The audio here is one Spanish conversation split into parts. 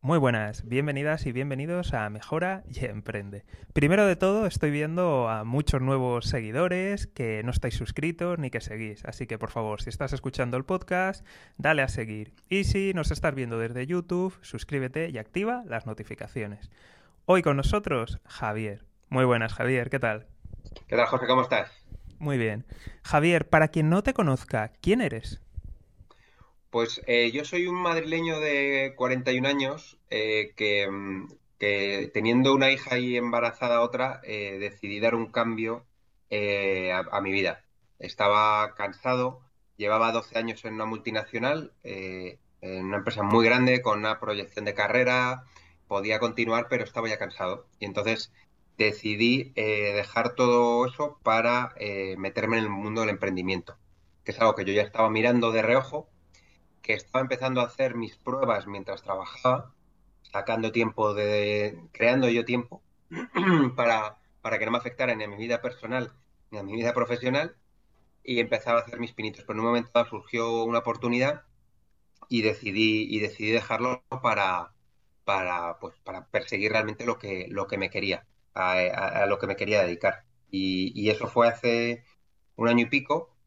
Muy buenas, bienvenidas y bienvenidos a Mejora y Emprende. Primero de todo, estoy viendo a muchos nuevos seguidores que no estáis suscritos ni que seguís, así que por favor, si estás escuchando el podcast, dale a seguir. Y si nos estás viendo desde YouTube, suscríbete y activa las notificaciones. Hoy con nosotros, Javier. Muy buenas, Javier, ¿qué tal? ¿Qué tal, Jorge? ¿Cómo estás? Muy bien. Javier, para quien no te conozca, ¿quién eres? Pues eh, yo soy un madrileño de 41 años eh, mm, que, teniendo una hija y embarazada otra, eh, decidí dar un cambio a, mi vida. Estaba cansado, llevaba 12 años en una multinacional, en una empresa muy grande, con una proyección de carrera, podía continuar, pero estaba ya cansado. Y entonces decidí dejar todo eso para meterme en el mundo del emprendimiento, que es algo que yo ya estaba mirando de reojo que estaba empezando a hacer mis pruebas mientras trabajaba, sacando tiempo de, creando yo tiempo para, para que no me afectara ni a mi vida personal ni a mi vida profesional y empezaba a hacer mis pinitos. Pero en un momento surgió una oportunidad y decidí, y decidí dejarlo para, para, pues, para perseguir realmente lo que, lo que me quería, a, lo que me quería dedicar. Y, y, eso fue hace un año y pico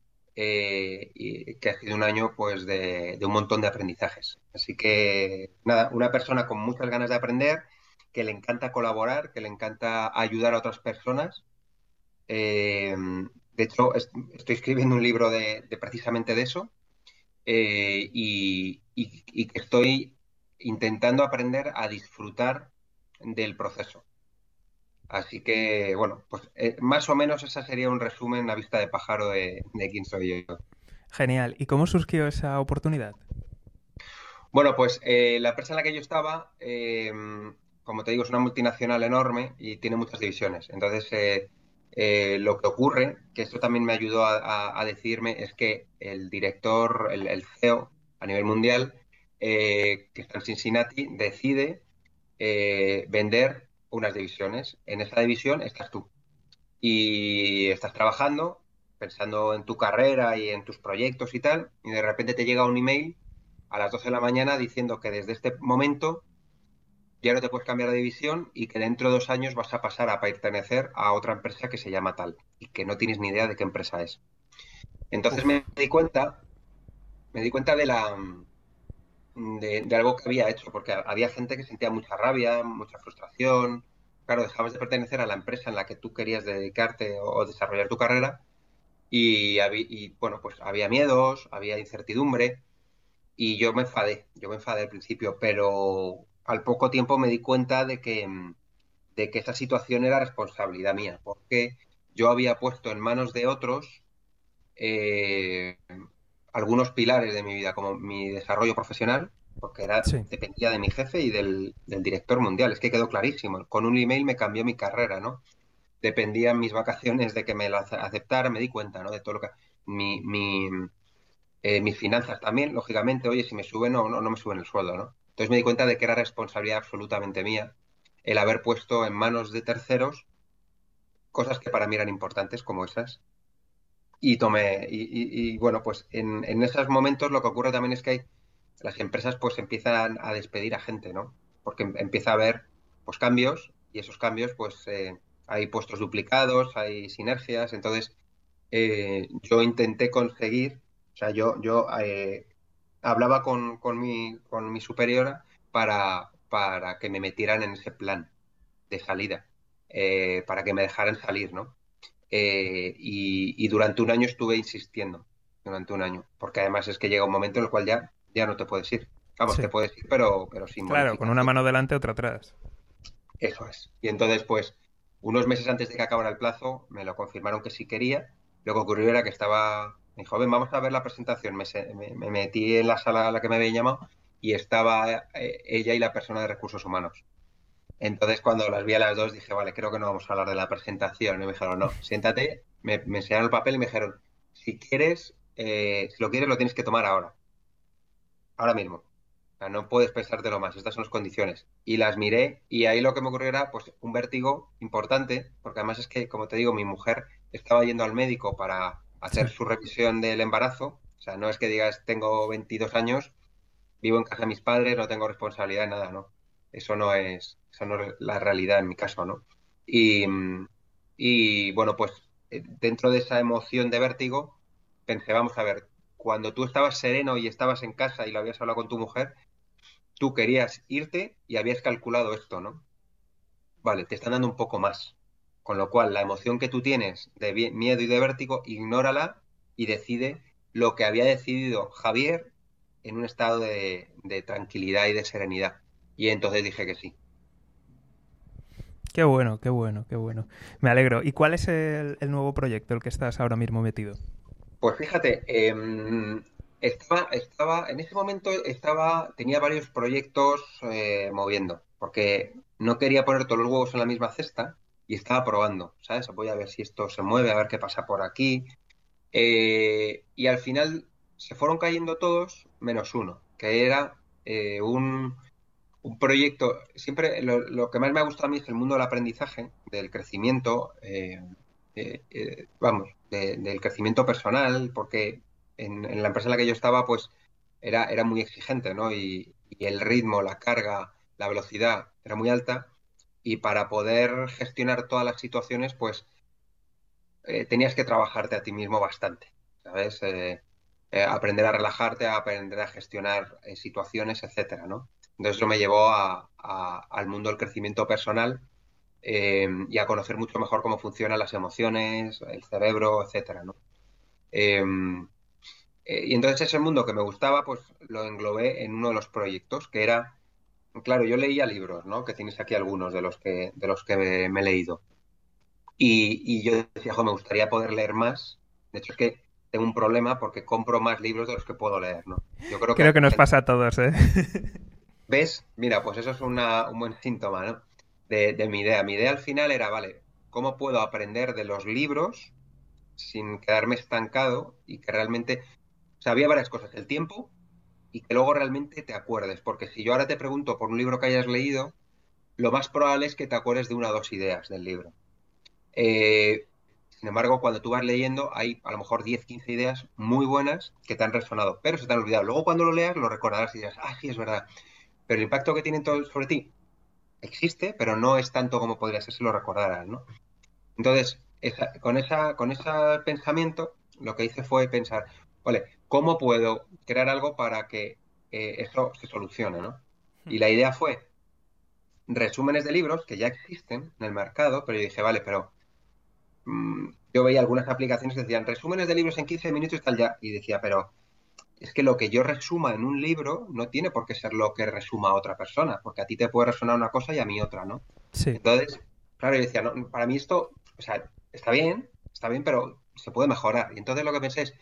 eh, que ha sido un año pues de, un montón de aprendizajes. Así que nada, una persona con muchas ganas de aprender, que le encanta colaborar, que le encanta ayudar a otras personas. Eh, de hecho, estoy escribiendo un libro de, precisamente de eso eh, y, y que estoy intentando aprender a disfrutar del proceso. Así que, bueno, pues eh, más o menos esa sería un resumen a vista de pájaro de, quién soy yo. Genial. ¿Y cómo surgió esa oportunidad? Bueno, pues eh, la empresa en la que yo estaba, eh, como te digo, es una multinacional enorme y tiene muchas divisiones. Entonces, lo que ocurre, que esto también me ayudó a, decirme, es que el director, el, el CEO a nivel mundial, que está en Cincinnati, decide vender unas divisiones. En esa división estás tú. Y estás trabajando, pensando en tu carrera y en tus proyectos y tal, y de repente te llega un email a las 12 de la mañana diciendo que desde este momento ya no te puedes cambiar de división y que dentro de dos años vas a pasar a pertenecer a otra empresa que se llama tal y que no tienes ni idea de qué empresa es. Entonces me di cuenta, me di cuenta de la de, algo que había hecho, porque había gente que sentía mucha rabia, mucha frustración. Claro, dejabas de pertenecer a la empresa en la que tú querías dedicarte o, desarrollar tu carrera y, bueno, pues había miedos, había incertidumbre y yo me enfadé, yo me enfadé al principio, pero al poco tiempo me di cuenta de que, de que esa situación era responsabilidad mía, porque yo había puesto en manos de otros eh, algunos pilares de mi vida, como mi desarrollo profesional, porque era, dependía de mi jefe y del, director mundial. Es que quedó clarísimo. Con un email me cambió mi carrera, ¿no? Dependían mis vacaciones de que me las aceptara, me di cuenta, ¿no? De todo lo que... Mi, mi, eh, mis finanzas también, lógicamente, oye, si me suben o no, no me suben el sueldo, ¿no? Entonces me di cuenta de que era responsabilidad absolutamente mía el haber puesto en manos de terceros cosas que para mí eran importantes, como esas, y tomé, y, bueno, pues en, en, esos momentos lo que ocurre también es que hay, las empresas pues empiezan a despedir a gente, ¿no? Porque em, empieza a haber pues cambios y esos cambios pues eh, hay puestos duplicados, hay sinergias, entonces eh, yo intenté conseguir, o sea, yo, yo eh, hablaba con, con, mi, con mi superiora para, para que me metieran en ese plan de salida, para que me dejaran salir, ¿no? Eh, y, durante un año estuve insistiendo, durante un año, porque además es que llega un momento en el cual ya, ya no te puedes ir. Vamos, te puedes ir, pero, pero sin Claro, con una mano delante, otra atrás. Eso es. Y entonces, pues, unos meses antes de que acabara el plazo, me lo confirmaron que sí quería. Lo que ocurrió era que estaba, me dijo, ven, vamos a ver la presentación. Me, me, metí en la sala a la que me habían llamado y estaba eh, ella y la persona de recursos humanos. Entonces, cuando las vi a las dos, dije, vale, creo que no vamos a hablar de la presentación. Y me dijeron, no, siéntate, me, enseñaron el papel y me dijeron, si quieres, eh, si lo quieres, lo tienes que tomar ahora. Ahora mismo. O sea, no puedes pensártelo más, estas son las condiciones. Y las miré y ahí lo que me ocurrió era pues, un vértigo importante, porque además es que, como te digo, mi mujer estaba yendo al médico para hacer su revisión del embarazo. O sea, no es que digas, tengo 22 años, vivo en casa de mis padres, no tengo responsabilidad nada, no Eso no es, eso no es la realidad en mi caso, ¿no? Y, y bueno, pues eh, dentro de esa emoción de vértigo, pensé, vamos a ver, cuando tú estabas sereno y estabas en casa y lo habías hablado con tu mujer, tú querías irte y habías calculado esto, ¿no? Vale, te están dando un poco más. Con lo cual, la emoción que tú tienes de miedo y de vértigo, ignórala y decide lo que había decidido Javier en un estado de, tranquilidad y de serenidad. Y entonces dije que sí. Qué bueno, qué bueno, qué bueno. Me alegro. ¿Y cuál es el, nuevo proyecto, el que estás ahora mismo metido? Pues fíjate, em, estaba, estaba, en ese momento estaba, tenía varios proyectos eh, moviendo, porque no quería poner todos los huevos en la misma cesta y estaba probando, ¿sabes? Voy a ver si esto se mueve, a ver qué pasa por aquí. Eh, y al final se fueron cayendo todos menos uno, que era eh, un, un, proyecto, siempre lo, que más me ha gustado a mí es el mundo del aprendizaje, del crecimiento, eh, vamos, del crecimiento personal, porque en, la empresa en la que yo estaba, pues era, era muy exigente, ¿no? Y, el ritmo, la carga, la velocidad era muy alta y para poder gestionar todas las situaciones, pues eh, tenías que trabajarte a ti mismo bastante, ¿sabes? Eh, eh, aprender a relajarte, aprender a gestionar situaciones, etcétera, ¿no? Entonces eso me llevó al mundo del crecimiento personal y a conocer mucho mejor cómo funcionan las emociones, el cerebro, etcétera, ¿no? y entonces ese mundo que me gustaba, pues lo englobé en uno de los proyectos, que era, claro, yo leía libros, ¿no? Que tienes aquí algunos de los que, de los que me he leído. Y, yo decía, me gustaría poder leer más. De hecho, es que tengo un problema porque compro más libros de los que puedo leer, ¿no? Yo creo que, creo que nos pasa a todos, ¿eh? ¿Ves? Mira, pues eso es un buen síntoma, ¿no? De, mi idea. Mi idea al final era, vale, ¿cómo puedo aprender de los libros sin quedarme estancado y que realmente... O sea, había varias cosas. El tiempo y que luego realmente te acuerdes. Porque si yo ahora te pregunto por un libro que hayas leído, lo más probable es que te acuerdes de una o dos ideas del libro. Eh, sin embargo, cuando tú vas leyendo, hay a lo mejor 10, 15 ideas muy buenas que te han resonado, pero se te han olvidado. Luego, cuando lo leas, lo recordarás y dirás, ah, sí, es verdad. Pero el impacto que tienen todos sobre ti existe, pero no es tanto como podría ser si lo recordaras, ¿no? Entonces, con, esa, con ese pensamiento, lo que hice fue pensar, vale, ¿cómo puedo crear algo para que eh, eso se solucione, ¿no? Y la idea fue resúmenes de libros que ya existen en el mercado, pero yo dije, vale, pero Mm, yo veía algunas aplicaciones que decían resúmenes de libros en 15 minutos y tal ya. Y decía, pero es que lo que yo resuma en un libro no tiene por qué ser lo que resuma otra persona, porque a ti te puede resonar una cosa y a mí otra, ¿no? Sí. Entonces, claro, yo decía, no, para mí esto, o sea, está bien, está bien, pero se puede mejorar. Y entonces lo que pensé es,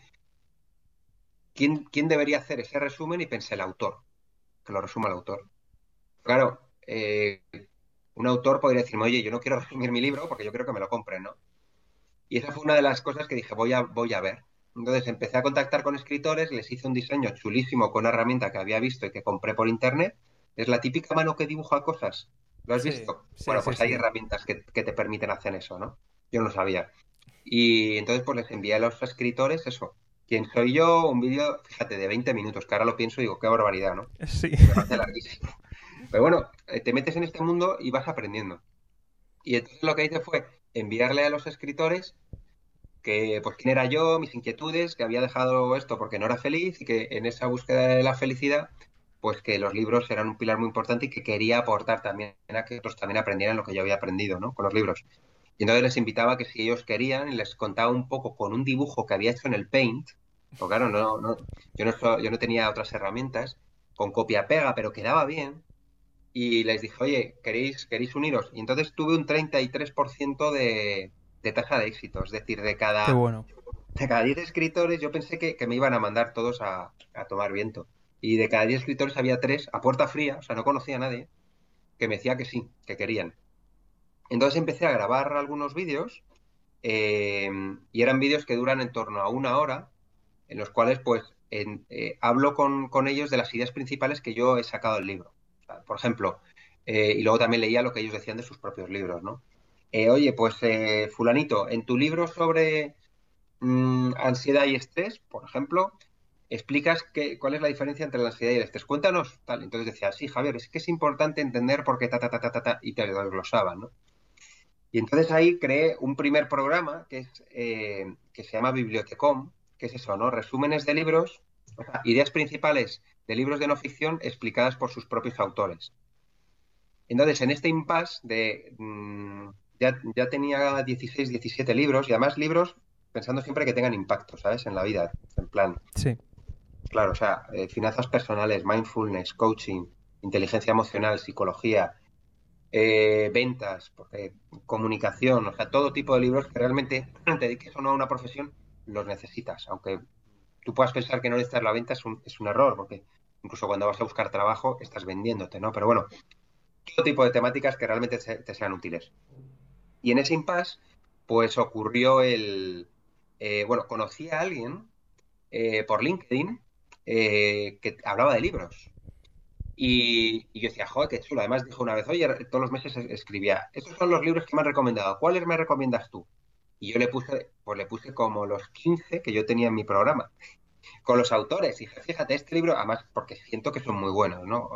¿quién, quién debería hacer ese resumen? Y pensé, el autor, que lo resuma el autor. Claro, eh, un autor podría decirme, oye, yo no quiero resumir mi libro porque yo quiero que me lo compren, ¿no? Y esa fue una de las cosas que dije, voy a, voy a ver. Entonces empecé a contactar con escritores, les hice un diseño chulísimo con una herramienta que había visto y que compré por internet. Es la típica mano que dibuja cosas. ¿Lo has visto? bueno, pues hay herramientas que, te permiten hacer eso, ¿no? Yo no sabía. Y entonces pues les envié a los escritores eso. ¿Quién soy yo? Un vídeo, fíjate, de 20 minutos, que ahora lo pienso y digo, qué barbaridad, ¿no? Sí. Pero bueno, eh, te metes en este mundo y vas aprendiendo. Y entonces lo que hice fue enviarle a los escritores que pues quién era yo, mis inquietudes, que había dejado esto porque no era feliz y que en esa búsqueda de la felicidad, pues que los libros eran un pilar muy importante y que quería aportar también a que otros también aprendieran lo que yo había aprendido, ¿no? Con los libros. Y entonces les invitaba que si ellos querían, les contaba un poco con un dibujo que había hecho en el Paint, porque claro, no, no, yo, no, yo no tenía otras herramientas, con copia-pega, pero quedaba bien, y les dije, oye, ¿queréis, queréis uniros? Y entonces tuve un 33% de, de tasa de éxito, es decir, de cada, de cada 10 escritores yo pensé que, me iban a mandar todos a, tomar viento. Y de cada 10 escritores había tres a puerta fría, o sea, no conocía a nadie, que me decía que sí, que querían. Entonces empecé a grabar algunos vídeos eh, y eran vídeos que duran en torno a una hora, en los cuales pues eh, hablo con, con ellos de las ideas principales que yo he sacado del libro por ejemplo, eh, y luego también leía lo que ellos decían de sus propios libros, ¿no? Eh, oye, pues eh, fulanito, en tu libro sobre mm, ansiedad y estrés, por ejemplo, explicas qué, cuál es la diferencia entre la ansiedad y el estrés. Cuéntanos. Entonces decía, sí, Javier, es que es importante entender por qué ta, ta, ta, ta, ta, ta y te lo desglosaban, ¿no? Y entonces ahí creé un primer programa que, es, eh, que se llama Bibliotecom, que es eso, ¿no? Resúmenes de libros, o sea, ideas principales de libros de no ficción explicadas por sus propios autores. Entonces, en este impasse de... Mmm, ya, ya tenía 16, 17 libros y además libros pensando siempre que tengan impacto, ¿sabes? En la vida, en plan. Sí. Claro, o sea, eh, finanzas personales, mindfulness, coaching, inteligencia emocional, psicología, eh, ventas, porque, comunicación, o sea, todo tipo de libros que realmente te dediques o no a una profesión, los necesitas. Aunque tú puedas pensar que no necesitas la venta, es un, es un error, porque incluso cuando vas a buscar trabajo, estás vendiéndote, ¿no? Pero bueno, todo tipo de temáticas que realmente te, te sean útiles. Y en ese impasse, pues ocurrió el. Eh, bueno, conocí a alguien eh, por LinkedIn eh, que hablaba de libros. Y, yo decía, joder, qué chulo. Además dijo una vez, oye, todos los meses escribía, estos son los libros que me han recomendado, ¿cuáles me recomiendas tú? Y yo le puse, pues le puse como los 15 que yo tenía en mi programa, con los autores. Y dije, fíjate, este libro, además, porque siento que son muy buenos, ¿no?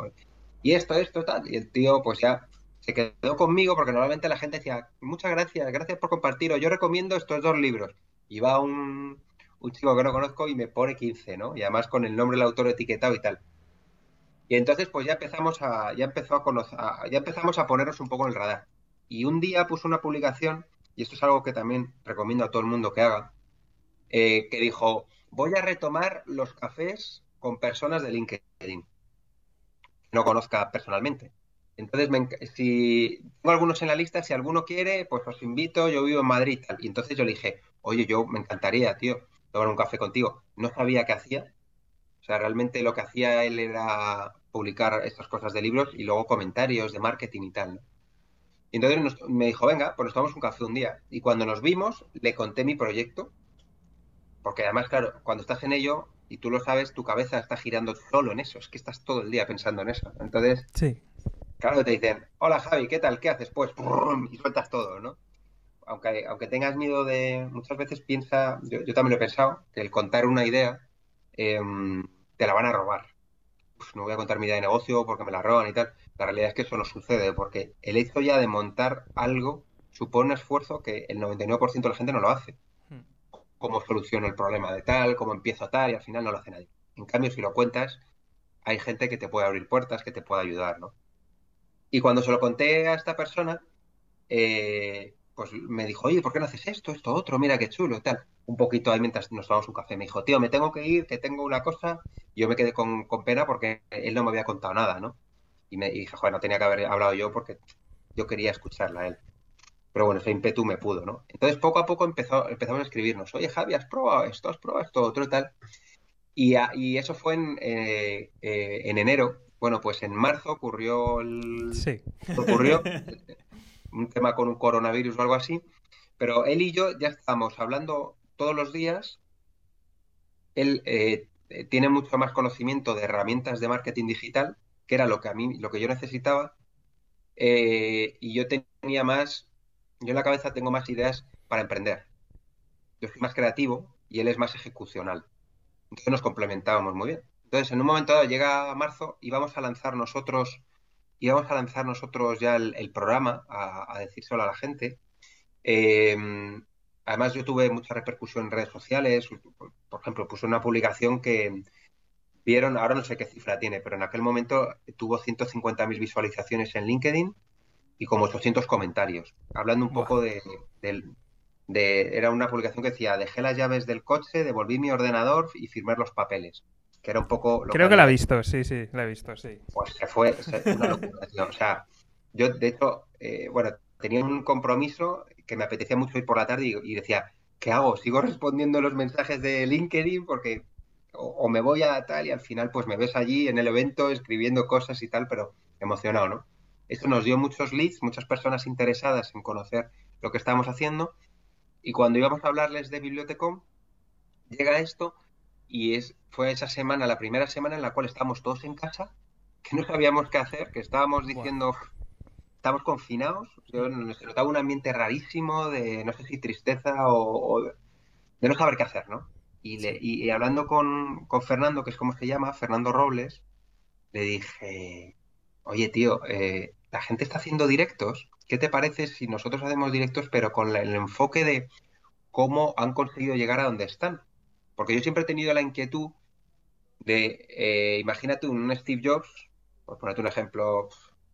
Y esto, esto, tal. Y el tío, pues ya se quedó conmigo porque normalmente la gente decía, muchas gracias, gracias por compartir, yo recomiendo estos dos libros. Y va un, chico que no conozco y me pone 15, ¿no? Y además con el nombre del autor etiquetado y tal. Y entonces pues ya empezamos a, ya empezó a conocer, ya empezamos a ponernos un poco en el radar. Y un día puso una publicación, y esto es algo que también recomiendo a todo el mundo que haga, eh, que dijo, voy a retomar los cafés con personas de LinkedIn. No conozca personalmente. Entonces, me, si tengo algunos en la lista, si alguno quiere, pues os invito, yo vivo en Madrid. Tal. Y entonces yo le dije, oye, yo me encantaría, tío, tomar un café contigo. No sabía qué hacía. O sea, realmente lo que hacía él era publicar estas cosas de libros y luego comentarios de marketing y tal. ¿no? Y entonces nos, me dijo, venga, pues nos tomamos un café un día. Y cuando nos vimos, le conté mi proyecto. Porque además, claro, cuando estás en ello, y tú lo sabes, tu cabeza está girando solo en eso. Es que estás todo el día pensando en eso. Entonces, sí. Claro, te dicen, hola Javi, ¿qué tal? ¿Qué haces? Pues, y sueltas todo, ¿no? Aunque, aunque tengas miedo de, muchas veces piensa, yo, yo también lo he pensado, que el contar una idea eh, te la van a robar. Pues no voy a contar mi idea de negocio porque me la roban y tal. La realidad es que eso no sucede, porque el hecho ya de montar algo supone un esfuerzo que el 99% de la gente no lo hace. Cómo soluciono el problema de tal, cómo empiezo tal, y al final no lo hace nadie. En cambio, si lo cuentas, hay gente que te puede abrir puertas, que te puede ayudar, ¿no? Y cuando se lo conté a esta persona, eh, pues me dijo, oye, ¿por qué no haces esto, esto, otro? Mira qué chulo, tal. Un poquito ahí mientras nos tomamos un café. Me dijo, tío, me tengo que ir, que tengo una cosa. Yo me quedé con, pena porque él no me había contado nada, ¿no? Y me y dije, joder, no tenía que haber hablado yo porque yo quería escucharla a él. Pero bueno, ese ímpetu me pudo, ¿no? Entonces, poco a poco empezó, empezamos a escribirnos, oye, Javi, ¿has probado esto? ¿Has probado esto? Otro y tal. Y, eso fue en, eh, eh, en enero bueno, pues en marzo ocurrió el... Sí. ocurrió un tema con un coronavirus o algo así, pero él y yo ya estamos hablando todos los días. Él eh, tiene mucho más conocimiento de herramientas de marketing digital, que era lo que a mí, lo que yo necesitaba, eh, y yo tenía más, yo en la cabeza tengo más ideas para emprender. Yo soy más creativo y él es más ejecucional. Entonces nos complementábamos muy bien. Entonces, en un momento dado llega marzo y vamos a lanzar nosotros, y vamos a lanzar nosotros ya el, el programa, a, a, decírselo a la gente. Eh, además, yo tuve mucha repercusión en redes sociales. Por ejemplo, puse una publicación que vieron, ahora no sé qué cifra tiene, pero en aquel momento tuvo 150.000 visualizaciones en LinkedIn y como 800 comentarios, hablando un poco de, de, de, Era una publicación que decía, dejé las llaves del coche, devolví mi ordenador y firmé los papeles que era un poco... Lo Creo que, que la he visto, sí, sí, la he visto, sí. Pues se fue, una locura, tío. O sea, yo de hecho, eh, bueno, tenía un compromiso que me apetecía mucho ir por la tarde y, y, decía, ¿qué hago? ¿Sigo respondiendo los mensajes de LinkedIn? Porque o, o, me voy a tal y al final pues me ves allí en el evento escribiendo cosas y tal, pero emocionado, ¿no? Esto nos dio muchos leads, muchas personas interesadas en conocer lo que estábamos haciendo y cuando íbamos a hablarles de Bibliotecom, llega esto y es, fue esa semana, la primera semana en la cual estábamos todos en casa, que no sabíamos qué hacer, que estábamos diciendo, estamos confinados, yo, nos notaba un ambiente rarísimo de, no sé si tristeza o, o, de no saber qué hacer, ¿no? Y, le, y, hablando con, con, Fernando, que es como se llama, Fernando Robles, le dije, oye tío, eh, la gente está haciendo directos, ¿qué te parece si nosotros hacemos directos pero con el enfoque de cómo han conseguido llegar a donde están? Porque yo siempre he tenido la inquietud de, eh, imagínate un Steve Jobs, por ponerte un ejemplo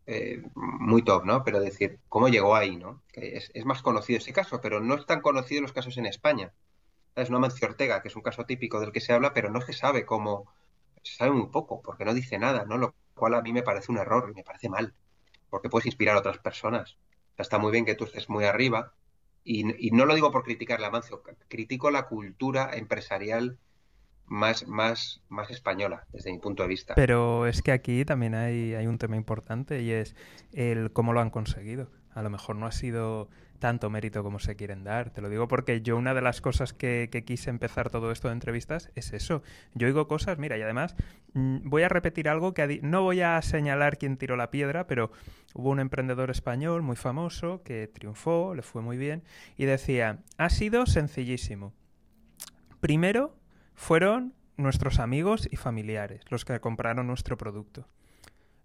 eh, muy top, ¿no? Pero decir, ¿cómo llegó ahí, no? es, es, más conocido ese caso, pero no es tan conocido los casos en España. Es una Mancio Ortega, que es un caso típico del que se habla, pero no se sabe cómo, se sabe muy poco, porque no dice nada, ¿no? Lo cual a mí me parece un error y me parece mal, porque puedes inspirar a otras personas. está muy bien que tú estés muy arriba, y, y no lo digo por criticar la Mancio, critico la cultura empresarial más, más, más española, desde mi punto de vista. Pero es que aquí también hay, hay un tema importante y es el cómo lo han conseguido. A lo mejor no ha sido tanto mérito como se quieren dar. Te lo digo porque yo una de las cosas que, quise empezar todo esto de entrevistas es eso. Yo oigo cosas, mira, y además mm, voy a repetir algo que no voy a señalar quién tiró la piedra, pero hubo un emprendedor español muy famoso que triunfó, le fue muy bien, y decía, ha sido sencillísimo. Primero fueron nuestros amigos y familiares los que compraron nuestro producto.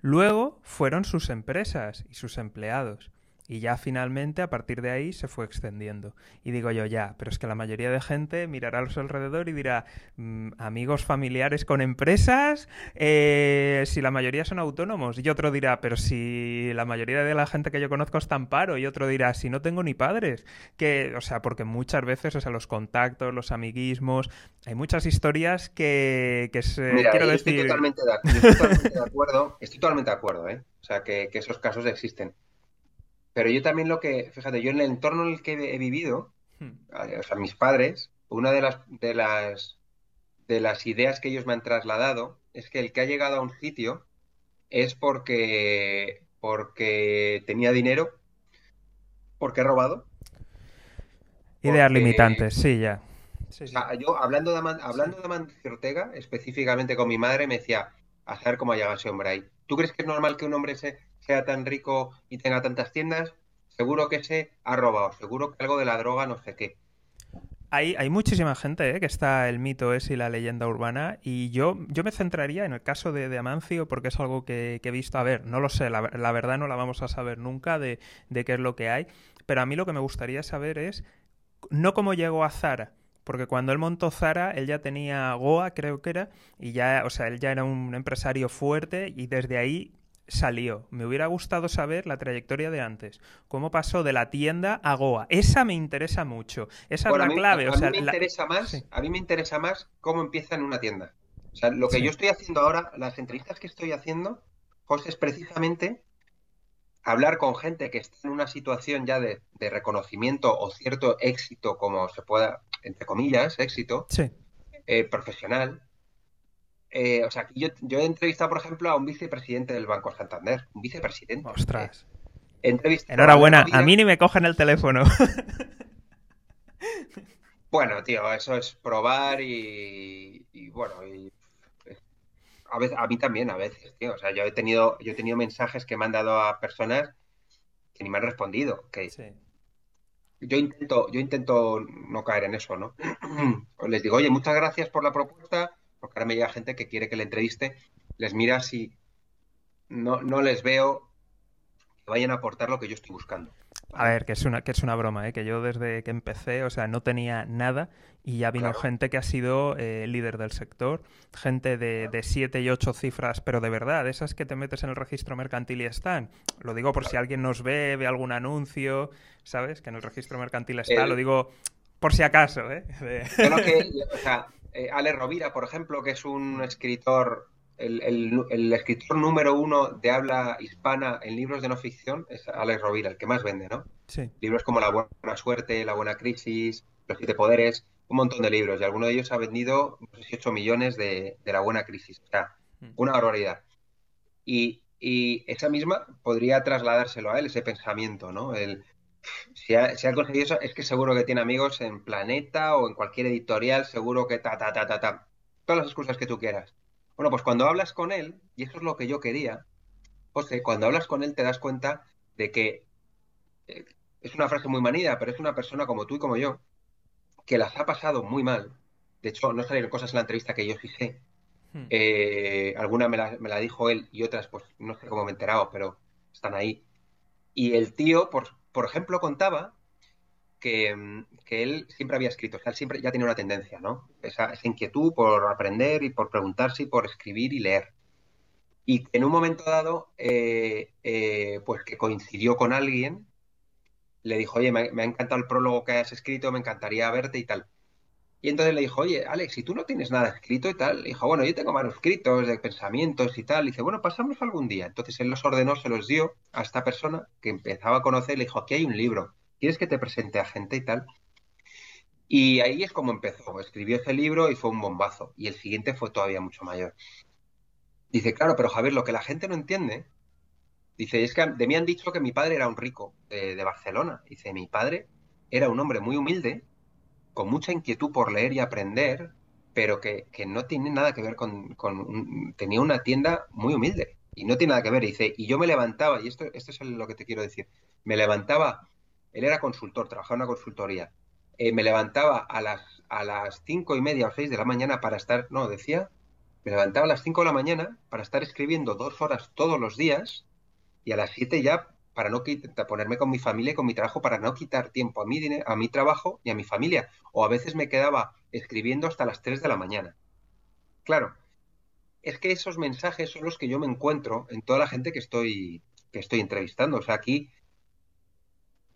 Luego fueron sus empresas y sus empleados. Y ya finalmente a partir de ahí se fue extendiendo. Y digo yo, ya, pero es que la mayoría de gente mirará a su alrededor y dirá, mm, amigos familiares con empresas, eh, si la mayoría son autónomos. Y otro dirá, pero si la mayoría de la gente que yo conozco está en paro. Y otro dirá, si no tengo ni padres. Que, o sea, porque muchas veces, o sea, los contactos, los amiguismos, hay muchas historias que, que se... quiero decir... Estoy totalmente de, acuerdo, estoy totalmente de acuerdo, ¿eh? O sea, que esos casos existen. Pero yo también lo que, fíjate, yo en el entorno en el que he vivido, hmm. o sea, mis padres, una de las, de las de las ideas que ellos me han trasladado es que el que ha llegado a un sitio es porque porque tenía dinero, porque ha robado. Ideas limitantes, sí, ya. yo hablando de, hablando de Mancio Ortega, específicamente con mi madre, me decía, a saber cómo ha llegado ese hombre ahí. ¿Tú crees que es normal que un hombre se, sea tan rico y tenga tantas tiendas, seguro que se ha robado, seguro que algo de la droga no sé qué. Hay, hay muchísima gente ¿eh? que está el mito es y la leyenda urbana y yo, yo me centraría en el caso de, Amancio porque es algo que, he visto, a ver, no lo sé, la, verdad no la vamos a saber nunca de, de qué es lo que hay, pero a mí lo que me gustaría saber es no cómo llegó a Zara, porque cuando él montó Zara, él ya tenía Goa, creo que era, y ya, o sea, él ya era un empresario fuerte y desde ahí salió. Me hubiera gustado saber la trayectoria de antes. Cómo pasó de la tienda a Goa. Esa me interesa mucho. Esa es la clave. A, mí me interesa más, a mí me interesa más cómo empieza en una tienda. O sea, lo que yo estoy haciendo ahora, las entrevistas que estoy haciendo, José, es precisamente hablar con gente que está en una situación ya de, reconocimiento o cierto éxito, como se pueda, entre comillas, éxito eh, profesional, eh, o sea, yo, yo, he entrevistado, por ejemplo, a un vicepresidente del Banco Santander. Un vicepresidente. Ostras. Enhorabuena, a mí ni me cogen el teléfono. bueno, tío, eso es probar y, bueno, a, veces, a mí también a veces, tío. O sea, yo he tenido, yo he tenido mensajes que me han dado a personas que ni me han respondido. Que Yo intento, yo intento no caer en eso, ¿no? Les digo, oye, muchas gracias por la propuesta porque ahora me llega gente que quiere que le entreviste, les mira si no, no les veo que vayan a aportar lo que yo estoy buscando. A ver, que es una, que es una broma, ¿eh? que yo desde que empecé, o sea, no tenía nada y ya vino gente que ha sido eh, líder del sector, gente de, de, siete y ocho cifras, pero de verdad, esas que te metes en el registro mercantil y están. Lo digo por si alguien nos ve, ve algún anuncio, ¿sabes? Que en el registro mercantil está, lo digo por si acaso, ¿eh? Creo que, o sea, eh, Ale Rovira, por ejemplo, que es un escritor, el, escritor número uno de habla hispana en libros de no ficción, es Alex Rovira, el que más vende, ¿no? Sí. Libros como La Buena Suerte, La Buena Crisis, Los Siete Poderes, un montón de libros, y alguno de ellos ha vendido 18 millones de, La Buena Crisis, o sea, mm. una barbaridad. Y, y esa misma podría trasladárselo a él, ese pensamiento, ¿no? El, si ha, conseguido eso, es que seguro que tiene amigos en Planeta o en cualquier editorial, seguro que ta, ta, ta, ta, ta. Todas las excusas que tú quieras. Bueno, pues cuando hablas con él, y eso es lo que yo quería, José, cuando hablas con él te das cuenta de que eh, es una frase muy manida, pero es una persona como tú y como yo, que las ha pasado muy mal, De hecho, no salieron cosas en la entrevista que yo sí sé. Hmm. Eh, alguna me la, me la dijo él y otras, pues no sé cómo me he enterado, pero están ahí. Y el tío, por, por ejemplo, contaba que, mm, que él siempre había escrito, o sea, él siempre ya tenía una tendencia, ¿no? Esa, inquietud por aprender y por preguntarse y por escribir y leer. Y en un momento dado, eh, eh, pues que coincidió con alguien, le dijo, oye, me, me ha encantado el prólogo que has escrito, me encantaría verte y tal. Y entonces le dijo, oye, Alex, si tú no tienes nada escrito y tal, le dijo, bueno, yo tengo manuscritos de pensamientos y tal. Y dice, bueno, pasamos algún día. Entonces él los ordenó, se los dio a esta persona que empezaba a conocer, le dijo, aquí hay un libro, ¿quieres que te presente a gente y tal? Y ahí es como empezó. Escribió ese libro y fue un bombazo. Y el siguiente fue todavía mucho mayor. Dice, claro, pero Javier, lo que la gente no entiende, dice, es que de mí han dicho que mi padre era un rico de, de Barcelona. Dice, mi padre era un hombre muy humilde con mucha inquietud por leer y aprender, pero que, que no tiene nada que ver con, con un- tenía una tienda muy humilde y no tiene nada que ver. Dice, y yo me levantaba, y esto, esto es lo que te quiero decir, me levantaba, él era consultor, trabajaba en una consultoría, eh, me levantaba a las, a las cinco y media o seis de la mañana para estar, no, decía, me levantaba a las cinco de la mañana para estar escribiendo dos horas todos los días y a las siete ya para no ponerme con mi familia y con mi trabajo, para no quitar tiempo a mi, a mi trabajo y a mi familia. O a veces me quedaba escribiendo hasta las 3 de la mañana. Claro, es que esos mensajes son los que yo me encuentro en toda la gente que estoy, que estoy entrevistando. O sea, aquí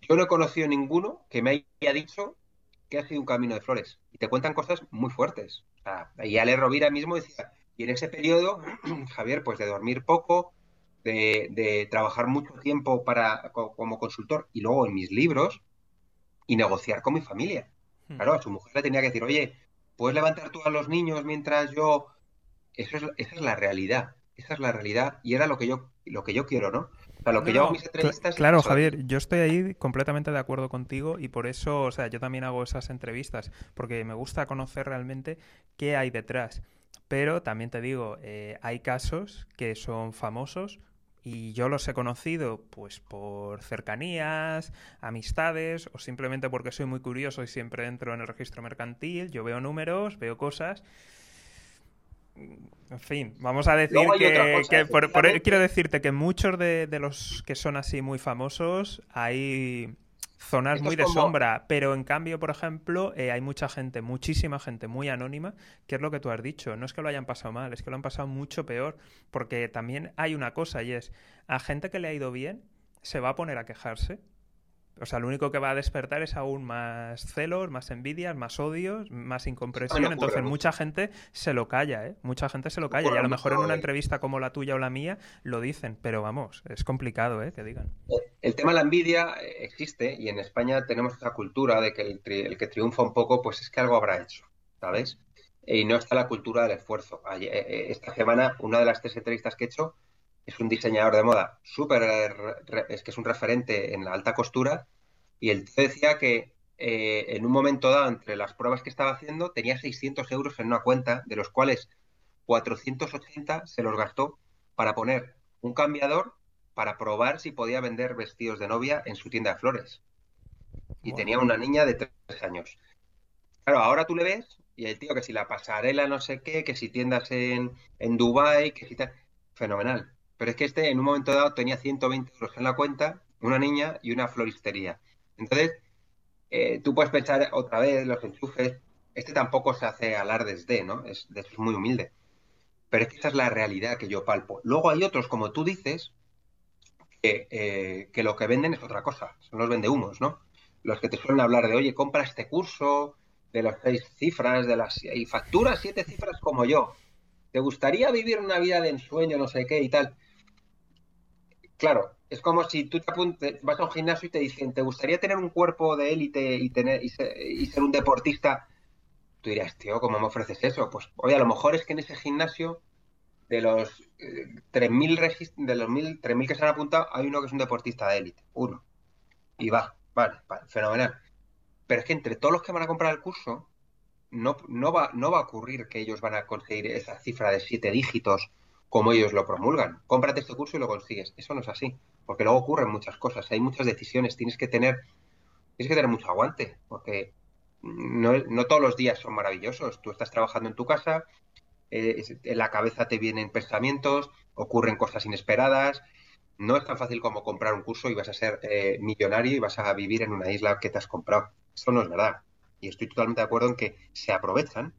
yo no he conocido ninguno que me haya dicho que ha sido un camino de flores. Y te cuentan cosas muy fuertes. O sea, y Ale Rovira mismo decía, y en ese periodo, Javier, pues de dormir poco, de, de trabajar mucho tiempo para, co- como consultor y luego en mis libros y negociar con mi familia. Hmm. Claro, a su mujer le tenía que decir, oye, ¿puedes levantar tú a los niños mientras yo... Eso es, esa es la realidad, esa es la realidad y era lo que yo, lo que yo quiero, ¿no? O sea, lo que No, yo hago mis entrevistas claro, es- Javier, yo estoy ahí completamente de acuerdo contigo y por eso, o sea, yo también hago esas entrevistas, porque me gusta conocer realmente qué hay detrás. Pero también te digo, eh, hay casos que son famosos y yo los he conocido pues por cercanías, amistades o simplemente porque soy muy curioso y siempre entro en el registro mercantil, yo veo números, veo cosas. En fin, vamos a decir que, cosa, que por- por- efectivamente. quiero decirte que muchos de, de los que son así muy famosos hay zonas Esto muy de como- sombra, pero en cambio, por ejemplo, eh, hay mucha gente, muchísima gente muy anónima, que es lo que tú has dicho, no es que lo hayan pasado mal, es que lo han pasado mucho peor, porque también hay una cosa y es, a gente que le ha ido bien, se va a poner a quejarse. O sea, lo único que va a despertar es aún más celos, más envidias, más odios, más incomprensión. Entonces, mucha gente se lo calla, ¿eh? Mucha gente se lo calla. Y a lo mejor en una eh. entrevista como la tuya o la mía lo dicen, pero vamos, es complicado, ¿eh? Que digan. El tema de la envidia eh, existe y en España tenemos esa cultura de que el, tri- el que triunfa un poco, pues es que algo habrá hecho, ¿sabes? Y no está la cultura del esfuerzo. Eh, eh, esta semana, una de las tres entrevistas que he hecho es un diseñador de moda súper, es que es un referente en la alta costura y él decía que eh, en un momento dado, entre las pruebas que estaba haciendo, tenía 600 euros en una cuenta, de los cuales 480 se los gastó para poner un cambiador para probar si podía vender vestidos de novia en su tienda de flores. Y Wow. tenía una niña de tres años. Claro, ahora tú le ves y el tío que si la pasarela no sé qué, que si tiendas en, en Dubái, que si tal, fenomenal. Pero es que este en un momento dado tenía 120 euros en la cuenta, una niña y una floristería. Entonces, eh, tú puedes pensar otra vez los enchufes. Este tampoco se hace alardes de, ¿no? Es, es muy humilde. Pero es que esa es la realidad que yo palpo. Luego hay otros, como tú dices, que, eh, que lo que venden es otra cosa. Son los vendehumos, ¿no? Los que te suelen hablar de, oye, compra este curso, de las seis cifras, de las y factura siete cifras como yo. ¿Te gustaría vivir una vida de ensueño, no sé qué y tal? Claro, es como si tú te apuntes, vas a un gimnasio y te dicen, ¿te gustaría tener un cuerpo de élite y tener y ser, y ser un deportista? Tú dirás, tío, ¿cómo me ofreces eso? Pues, oye, a lo mejor es que en ese gimnasio, de los eh, 3.000 regis- de los 1.000 3.000 que se han apuntado, hay uno que es un deportista de élite, uno. Y va, vale, vale, fenomenal. Pero es que entre todos los que van a comprar el curso, no, no va, no va a ocurrir que ellos van a conseguir esa cifra de siete dígitos como ellos lo promulgan. Cómprate este curso y lo consigues. Eso no es así, porque luego ocurren muchas cosas, hay muchas decisiones, tienes que tener, tienes que tener mucho aguante, porque no, todos los días son maravillosos. Tú estás trabajando en tu casa, eh, en la cabeza te vienen pensamientos, ocurren cosas inesperadas. No es tan fácil como comprar un curso y vas a ser eh, millonario y vas a vivir en una isla que te has comprado. Eso no es verdad. Y estoy totalmente de acuerdo en que se aprovechan,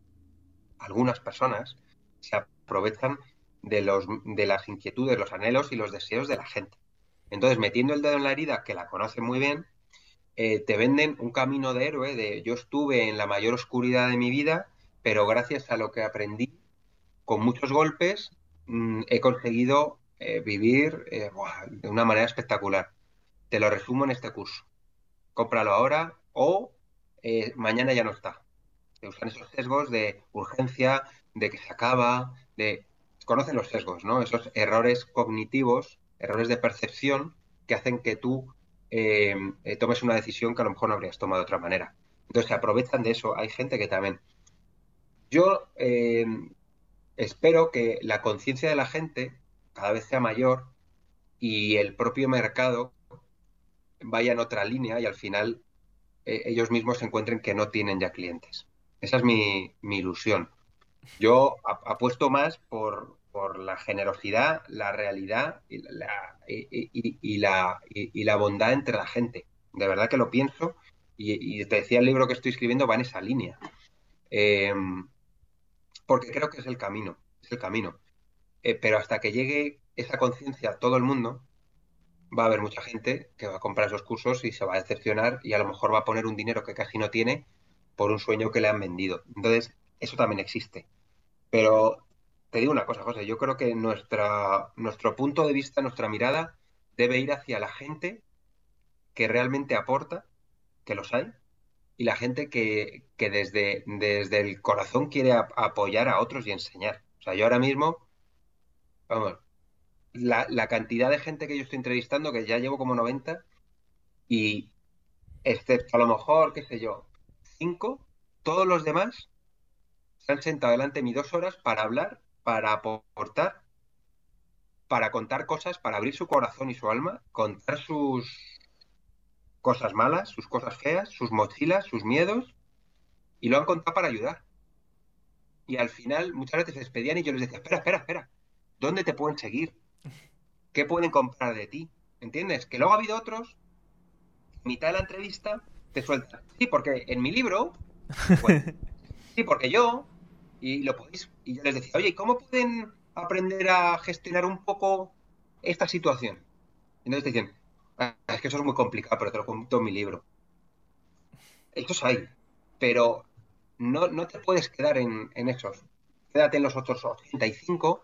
algunas personas se aprovechan de, los, de las inquietudes, los anhelos y los deseos de la gente. Entonces, metiendo el dedo en la herida, que la conocen muy bien, eh, te venden un camino de héroe, de yo estuve en la mayor oscuridad de mi vida, pero gracias a lo que aprendí, con muchos golpes, mm, he conseguido eh, vivir eh, de una manera espectacular. Te lo resumo en este curso. Cómpralo ahora o mañana ya no está. Se usan esos sesgos de urgencia, de que se acaba, de... Conocen los sesgos, ¿no? Esos errores cognitivos, errores de percepción que hacen que tú eh, eh, tomes una decisión que a lo mejor no habrías tomado de otra manera. Entonces se aprovechan de eso. Hay gente que también. Yo eh, espero que la conciencia de la gente cada vez sea mayor y el propio mercado vaya en otra línea y al final ellos mismos se encuentren que no tienen ya clientes. Esa es mi ilusión. Yo apuesto más por, por la generosidad, la realidad y la, y, la, y, la bondad entre la gente. De verdad que lo pienso y, te decía el libro que estoy escribiendo va en esa línea. Eh, porque creo que es el camino, es el camino. Eh, pero hasta que llegue esa conciencia a todo el mundo, va a haber mucha gente que va a comprar esos cursos y se va a decepcionar y a lo mejor va a poner un dinero que casi no tiene por un sueño que le han vendido. Entonces, eso también existe. Pero te digo una cosa, José, yo creo que nuestra, nuestro punto de vista, nuestra mirada debe ir hacia la gente que realmente aporta, que los hay, y la gente que, desde, desde el corazón quiere apoyar a otros y enseñar. O sea, yo ahora mismo, vamos, la, la, cantidad de gente que yo estoy entrevistando, que ya llevo como 90, y excepto a lo mejor, qué sé yo, cinco, todos los demás se han sentado delante de mí dos horas para hablar para aportar, para contar cosas, para abrir su corazón y su alma, contar sus cosas malas, sus cosas feas, sus mochilas, sus miedos, y lo han contado para ayudar. Y al final muchas veces se despedían y yo les decía, espera, espera, espera, ¿dónde te pueden seguir? ¿Qué pueden comprar de ti? ¿Entiendes? Que luego ha habido otros, mitad de la entrevista, te sueltan. Sí, porque en mi libro, sí, porque yo, y lo podéis, y yo les decía, oye, ¿cómo pueden aprender a gestionar un poco esta situación? entonces te dicen, ah, es que eso es muy complicado, pero te lo cuento en mi libro. Estos hay, pero no, no te puedes quedar en, en esos. Quédate en los otros 85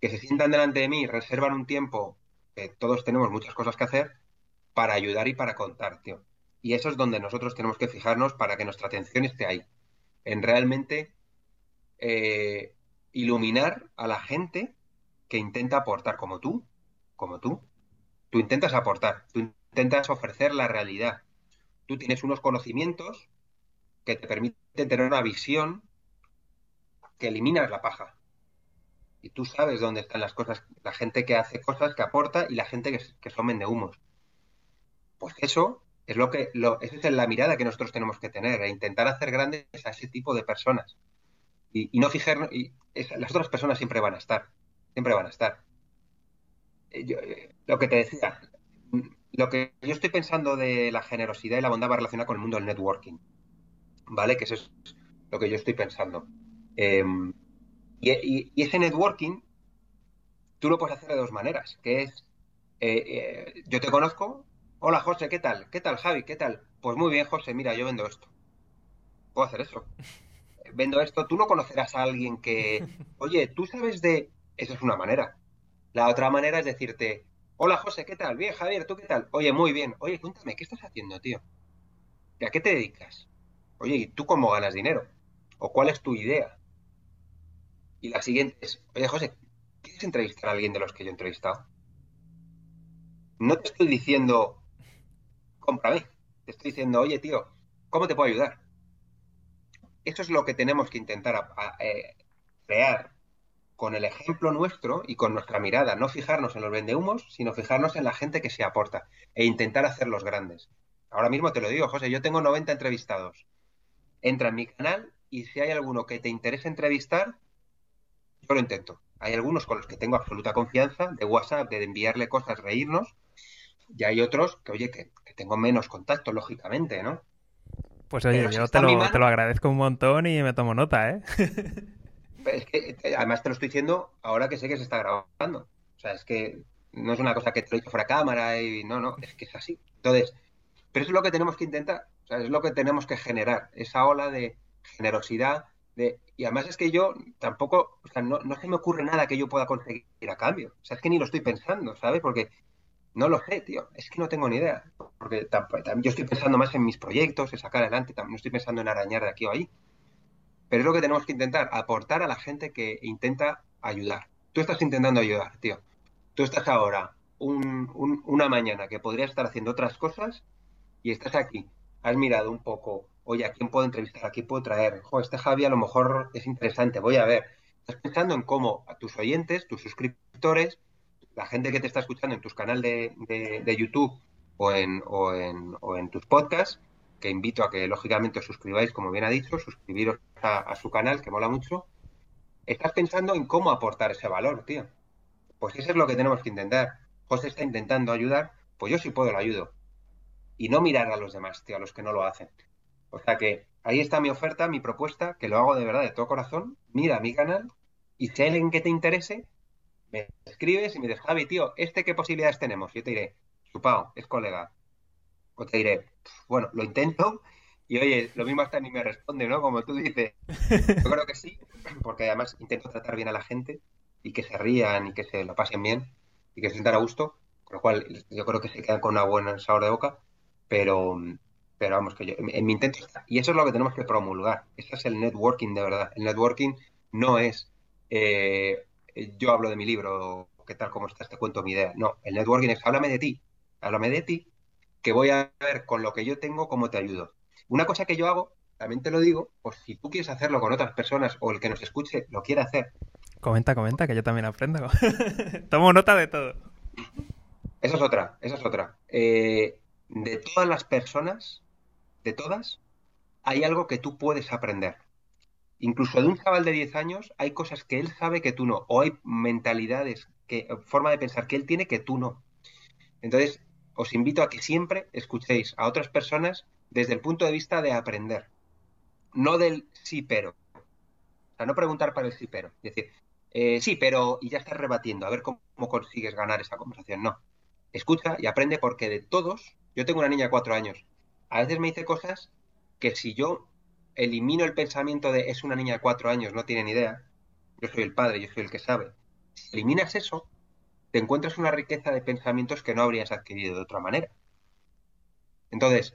que se sientan delante de mí y reservan un tiempo, que todos tenemos muchas cosas que hacer, para ayudar y para contar, tío. Y eso es donde nosotros tenemos que fijarnos para que nuestra atención esté ahí. En realmente eh, iluminar a la gente que intenta aportar como tú, como tú. Tú intentas aportar, tú intentas ofrecer la realidad. Tú tienes unos conocimientos que te permiten tener una visión que eliminas la paja. Y tú sabes dónde están las cosas, la gente que hace cosas, que aporta y la gente que, que son de humos. Pues eso es lo que, lo, esa es la mirada que nosotros tenemos que tener, e intentar hacer grandes a ese tipo de personas y, no fijarnos, y las otras personas siempre van a estar, siempre van a estar. Eh, eh, lo que te decía, lo que yo estoy pensando de la generosidad y la bondad va relacionada con el mundo del networking, ¿vale? Que eso es lo que yo estoy pensando. Em, y, ese networking, tú lo puedes hacer de dos maneras, que es, eh, yo te conozco, hola José, ¿qué tal? ¿Qué tal Javi? ¿Qué tal? Pues muy bien José, mira, yo vendo esto. Puedo hacer eso vendo esto, tú no conocerás a alguien que, oye, tú sabes de... Esa es una manera. La otra manera es decirte, hola José, ¿qué tal? Bien, Javier, ¿tú qué tal? Oye, muy bien. Oye, cuéntame, ¿qué estás haciendo, tío? ¿A qué te dedicas? Oye, ¿y tú cómo ganas dinero? ¿O cuál es tu idea? Y la siguiente es, oye, José, ¿quieres entrevistar a alguien de los que yo he entrevistado? No te estoy diciendo, Te estoy diciendo, oye, tío, ¿cómo te puedo ayudar? eso es lo que tenemos que intentar eh, crear con el ejemplo nuestro y con nuestra mirada, no fijarnos en los vendehumos, sino fijarnos en la gente que se aporta e intentar hacerlos grandes. Ahora mismo te lo digo, José, yo tengo 90 entrevistados entra en mi canal y si hay alguno que te interese entrevistar, yo lo intento. Hay algunos con los que tengo absoluta confianza de WhatsApp, de enviarle cosas, reírnos, y hay otros que, oye, que, tengo menos contacto, lógicamente, ¿no? Pues oye, yo te lo, te lo, agradezco un montón y me tomo nota, ¿eh? Es que, eh, además te lo estoy diciendo ahora que sé que se está grabando. O sea, es que no es una cosa que te lo he dicho fuera cámara y no, no, es que es así. Entonces, pero eso es lo que tenemos que intentar, o sea, es lo que tenemos que generar, esa ola de generosidad, de, y además es que yo tampoco, o sea, no, no se me ocurre nada que yo pueda conseguir a cambio, o sea, es que ni lo estoy pensando, ¿sabes? Porque no lo sé, tío, es que no tengo ni idea, porque yo estoy pensando más en mis proyectos, en sacar adelante, no estoy pensando en arañar de aquí o ahí, pero es lo que tenemos que intentar, aportar a la gente que intenta ayudar. Tú estás intentando ayudar, tío. Tú estás ahora una mañana que podrías estar haciendo otras cosas y estás aquí, has mirado un poco, oye, ¿a quién puedo entrevistar? ¿A quién puedo traer? Jo, este Javi a lo mejor es interesante, voy a ver. Estás pensando en cómo a tus oyentes, tus suscriptores, la gente que te está escuchando en tus canales de, YouTube o en, tus podcasts, que invito a que lógicamente os suscribáis, como bien ha dicho, suscribiros a, a, su canal, que mola mucho, estás pensando en cómo aportar ese valor, tío. Pues eso es lo que tenemos que intentar. José está intentando ayudar, pues yo sí puedo lo ayudo y no mirar a los demás, tío, a los que no lo hacen. O sea que ahí está mi oferta, mi propuesta, que lo hago de verdad, de todo corazón. Mira mi canal y si hay alguien que te interese, me escribes y me dices, Javi, tío, ¿este qué posibilidades tenemos? Yo te diré, chupao, es colega. O te diré, bueno, lo intento y oye, lo mismo hasta ni me responde, ¿no? Como tú dices. Yo creo que sí, porque además intento tratar bien a la gente y que se rían y que se lo pasen bien y que se sientan a gusto, con lo cual yo creo que se quedan con una buena sabor de boca pero, pero vamos, que yo, en, mi intento está. Y eso es lo que tenemos que promulgar. Ese es el networking de verdad. El networking no es eh, yo hablo de mi libro, qué tal, cómo estás, te cuento mi idea. No, el networking es háblame de ti, háblame de ti, que voy a ver con lo que yo tengo cómo te ayudo. Una cosa que yo hago, también te lo digo, pues si tú quieres hacerlo con otras personas o el que nos escuche lo quiere hacer. Comenta, comenta, que yo también aprendo. Tomo nota de todo. Esa es otra, esa es otra. Eh, de todas las personas, de todas, hay algo que tú puedes aprender. Incluso de un chaval de 10 años hay cosas que él sabe que tú no, o hay mentalidades, que, forma de pensar que él tiene que tú no. Entonces, os invito a que siempre escuchéis a otras personas desde el punto de vista de aprender, no del sí pero. O sea, no preguntar para el sí pero. Es decir, eh, sí, pero, y ya estás rebatiendo, a ver cómo consigues ganar esa conversación. No. Escucha y aprende porque de todos yo tengo una niña de cuatro años. A veces me dice cosas que si yo elimino el pensamiento de es una niña de cuatro años, no tiene ni idea, yo soy el padre, yo soy el que sabe. Si eliminas eso, te encuentras una riqueza de pensamientos que no habrías adquirido de otra manera. Entonces,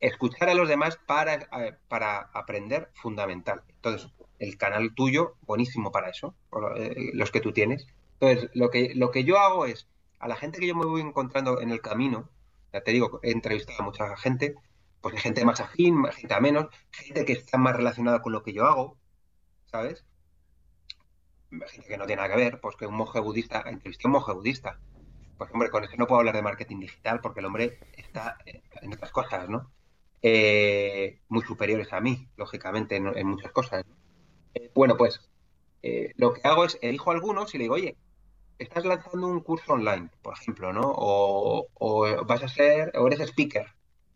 escuchar a los demás para, eh, para aprender, fundamental. Entonces, el canal tuyo, buenísimo para eso, eh, los que tú tienes. Entonces, lo que, lo que yo hago es, a la gente que yo me voy encontrando en el camino, ya te digo, he entrevistado a mucha gente, pues hay gente más afín, gente a menos, gente que está más relacionada con lo que yo hago, ¿sabes? Gente que no tiene nada que ver, pues que un monje budista, entrevisté a un monje budista. Pues hombre, con eso no puedo hablar de marketing digital porque el hombre está en otras cosas, ¿no? Eh, muy superiores a mí, lógicamente, en, muchas cosas. Eh, bueno, pues eh, lo que hago es elijo algunos y le digo, oye, estás lanzando un curso online, por ejemplo, ¿no? O, vas a ser, o eres speaker,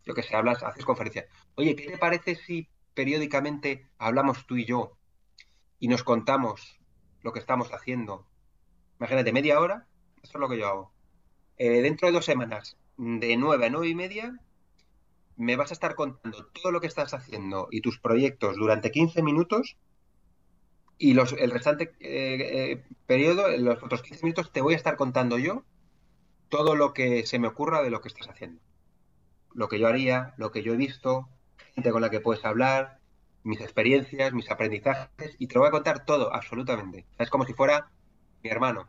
yo que sé, hablas, haces conferencias. Oye, ¿qué te parece si periódicamente hablamos tú y yo y nos contamos lo que estamos haciendo? Imagínate, media hora, eso es lo que yo hago. Eh, dentro de dos semanas, de nueve a nueve y media, me vas a estar contando todo lo que estás haciendo y tus proyectos durante 15 minutos y los, el restante eh, eh, periodo, los otros 15 minutos, te voy a estar contando yo todo lo que se me ocurra de lo que estás haciendo. Lo que yo haría, lo que yo he visto, gente con la que puedes hablar, mis experiencias, mis aprendizajes, y te lo voy a contar todo, absolutamente. Es como si fuera mi hermano,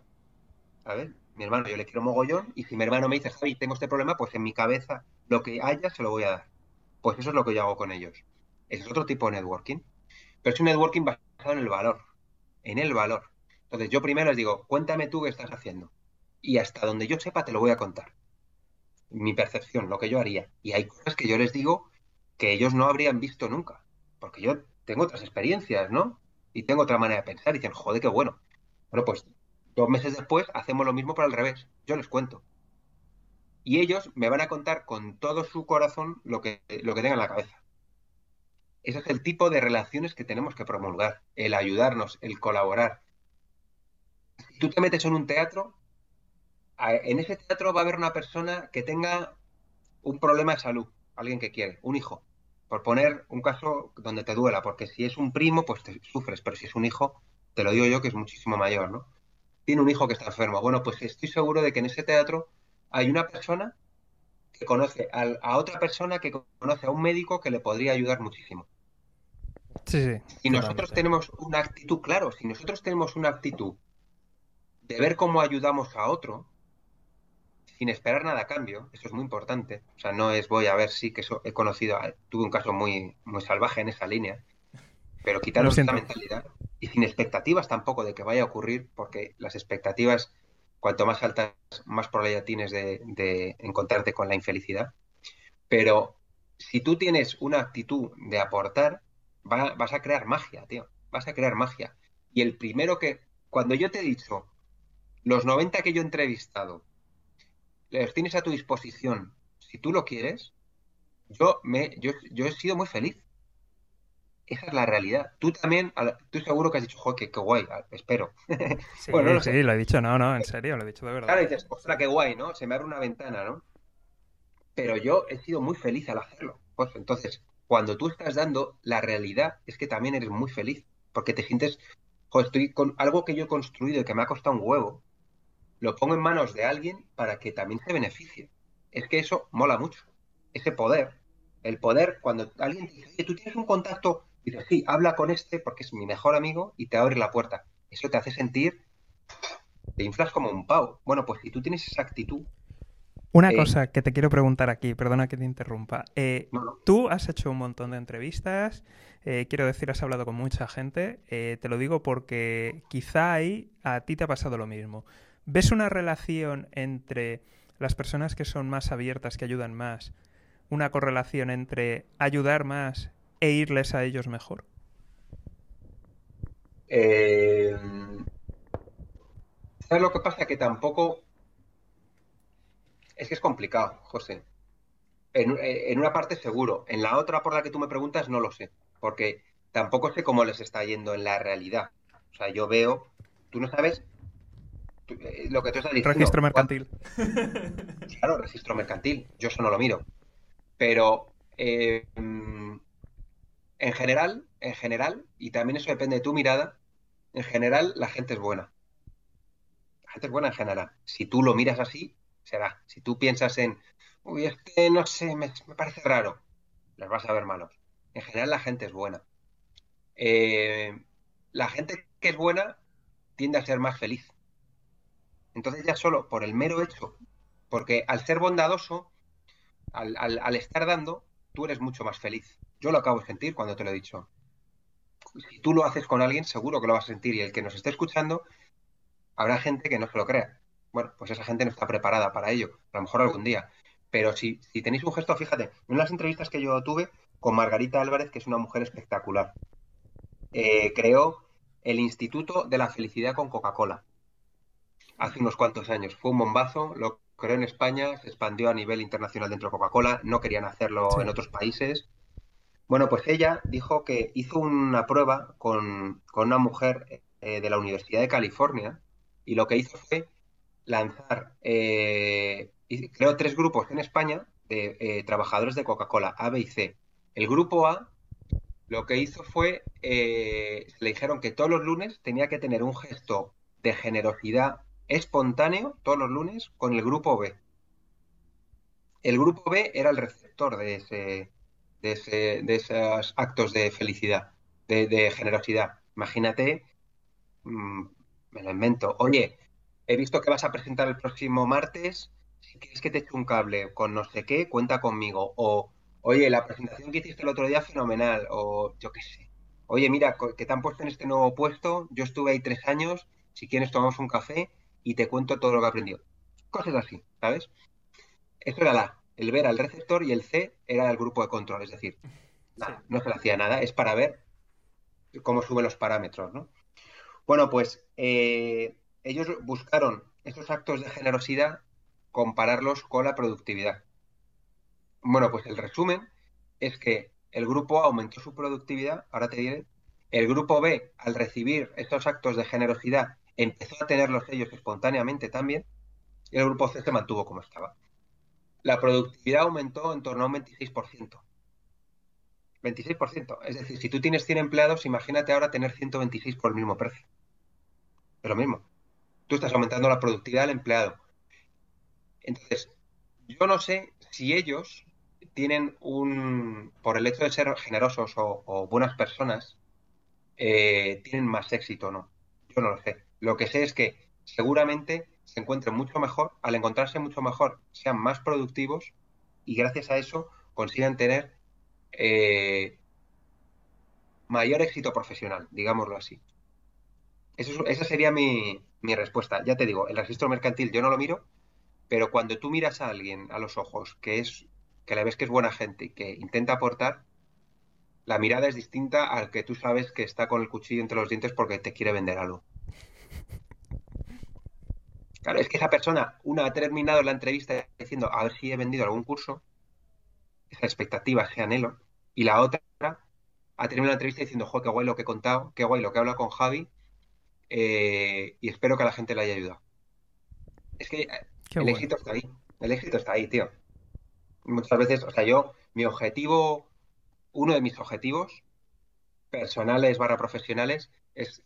¿sabes? Mi hermano, yo le quiero mogollón, y si mi hermano me dice, Javi, tengo este problema, pues en mi cabeza lo que haya se lo voy a dar. Pues eso es lo que yo hago con ellos. Ese es otro tipo de networking. Pero es un networking basado en el valor, en el valor. Entonces yo primero les digo, cuéntame tú qué estás haciendo. Y hasta donde yo sepa te lo voy a contar. Mi percepción, lo que yo haría. Y hay cosas que yo les digo que ellos no habrían visto nunca. porque yo tengo otras experiencias, ¿no? Y tengo otra manera de pensar y dicen, joder, qué bueno. Bueno, pues dos meses después hacemos lo mismo pero al revés. Yo les cuento. Y ellos me van a contar con todo su corazón lo que, lo que tengan en la cabeza. Ese es el tipo de relaciones que tenemos que promulgar, el ayudarnos, el colaborar. Si tú te metes en un teatro, en ese teatro va a haber una persona que tenga un problema de salud, alguien que quiere, un hijo, por poner un caso donde te duela, porque si es un primo, pues te sufres, pero si es un hijo, te lo digo yo que es muchísimo mayor, ¿no? Tiene un hijo que está enfermo. Bueno, pues estoy seguro de que en ese teatro hay una persona que conoce a, otra persona que conoce a un médico que le podría ayudar muchísimo. Sí, sí. Si nosotros tenemos una actitud, claro, si nosotros tenemos una actitud de ver cómo ayudamos a otro, sin esperar nada a cambio, eso es muy importante. O sea, no es voy a ver si que eso he conocido, tuve un caso muy, muy salvaje en esa línea, pero quitarnos esa mentalidad y sin expectativas tampoco de que vaya a ocurrir, porque las expectativas, cuanto más altas, más probabilidad tienes de, encontrarte con la infelicidad. Pero si tú tienes una actitud de aportar, vas a crear magia, tío. Vas a crear magia. Y el primero que, cuando yo te he dicho, los 90 que yo he entrevistado, tienes a tu disposición, si tú lo quieres, yo, me, yo, yo he sido muy feliz. Esa es la realidad. Tú también, tú seguro que has dicho, joder, qué, guay, espero. Sí, bueno, sí, lo he dicho, no, no, en serio, lo he dicho de verdad. Claro, dices, ostras, qué guay, ¿no? Se me abre una ventana, ¿no? Pero yo he sido muy feliz al hacerlo. Pues entonces, cuando tú estás dando, la realidad es que también eres muy feliz, porque te sientes, joder, estoy con algo que yo he construido y que me ha costado un huevo, lo pongo en manos de alguien para que también se beneficie. Es que eso mola mucho. Ese poder. El poder, cuando alguien te dice, tú tienes un contacto, dices, sí, habla con este porque es mi mejor amigo y te abre la puerta. Eso te hace sentir, te inflas como un pavo. Bueno, pues si tú tienes esa actitud. Una eh, cosa que te quiero preguntar aquí, perdona que te interrumpa. Eh, tú has hecho un montón de entrevistas, eh, quiero decir, has hablado con mucha gente. te lo digo porque quizá ahí a ti te ha pasado lo mismo. ¿Ves una relación entre las personas que son más abiertas, que ayudan más, una correlación entre ayudar más e irles a ellos mejor? Eh... ¿Sabes lo que pasa? Que tampoco... Es que es complicado, José. En, en, una parte seguro, en la otra por la que tú me preguntas no lo sé, porque tampoco sé cómo les está yendo en la realidad. O sea, yo veo, tú no sabes eh, lo que tú estás diciendo. Registro mercantil. Claro, registro mercantil. Yo eso no lo miro. Pero eh, en general, en general, y también eso depende de tu mirada, en general la gente es buena. La gente es buena en general. Si tú lo miras así, será. Si tú piensas en, uy, es que no sé, me, parece raro, les vas a ver malos. En general la gente es buena. Eh, la gente que es buena tiende a ser más feliz. Entonces ya solo por el mero hecho, porque al ser bondadoso, al, estar dando, tú eres mucho más feliz. Yo lo acabo de sentir cuando te lo he dicho. Si tú lo haces con alguien, seguro que lo vas a sentir. Y el que nos esté escuchando, habrá gente que no se lo crea. Bueno, pues esa gente no está preparada para ello. A lo mejor algún día. Pero si, tenéis un gesto, fíjate, en las entrevistas que yo tuve con Margarita Álvarez, que es una mujer espectacular, eh, creó el Instituto de la Felicidad con Coca-Cola hace unos cuantos años. Fue un bombazo, lo creó en España, se expandió a nivel internacional dentro de Coca-Cola, no querían hacerlo en otros países. Bueno, pues ella dijo que hizo una prueba con, una mujer eh, de la Universidad de California y lo que hizo fue lanzar, eh, creó tres grupos en España de eh, trabajadores de Coca-Cola, A, B y C. El grupo A lo que hizo fue, le dijeron que todos los lunes tenía que tener un gesto de generosidad espontáneo todos los lunes con el grupo B. El grupo B era el receptor de, ese, de, ese, de esos actos de felicidad, de, generosidad. Imagínate, mm, me lo invento, oye, he visto que vas a presentar el próximo martes, si quieres que te eche un cable con no sé qué, cuenta conmigo. O, oye, la presentación que hiciste el otro día, fenomenal. O yo qué sé. Oye, mira, que te han puesto en este nuevo puesto, yo estuve ahí tres años, si quieres tomamos un café y te cuento todo lo que he aprendido. Cosas así, ¿sabes? Eso era la. El B era el receptor y el C era el grupo de control. Es decir, no se le hacía nada, es para ver cómo suben los parámetros, ¿no? Bueno, pues eh, ellos buscaron estos actos de generosidad, compararlos con la productividad. Bueno, pues el resumen es que el grupo A aumentó su productividad, ahora te diré, el grupo B, al recibir estos actos de generosidad, empezó a tenerlos ellos espontáneamente también, y el grupo C se mantuvo como estaba. La productividad aumentó en torno a un 26%. 26%. Es decir, si tú tienes 100 empleados, imagínate ahora tener 126 por el mismo precio. Es lo mismo. Tú estás aumentando la productividad del empleado. Entonces, yo no sé si ellos tienen un, por el hecho de ser generosos o, buenas personas, eh, tienen más éxito o no. Yo no lo sé. Lo que sé es que seguramente se encuentren mucho mejor, al encontrarse mucho mejor, sean más productivos y gracias a eso consigan tener eh, mayor éxito profesional, digámoslo así. Esa sería mi, mi respuesta. Ya te digo, el registro mercantil yo no lo miro, pero cuando tú miras a alguien a los ojos que es que le ves que es buena gente y que intenta aportar, la mirada es distinta al que tú sabes que está con el cuchillo entre los dientes porque te quiere vender algo. Claro, es que esa persona, una ha terminado la entrevista diciendo a ver si he vendido algún curso, esa expectativa, ese anhelo, y la otra ha terminado la entrevista diciendo, jo, qué guay lo que he contado, qué guay lo que he hablado con Javi, eh, y espero que a la gente le haya ayudado. Es que eh, el éxito está ahí, el éxito está ahí, tío. Muchas veces, o sea, yo, mi objetivo, uno de mis objetivos personales barra profesionales es,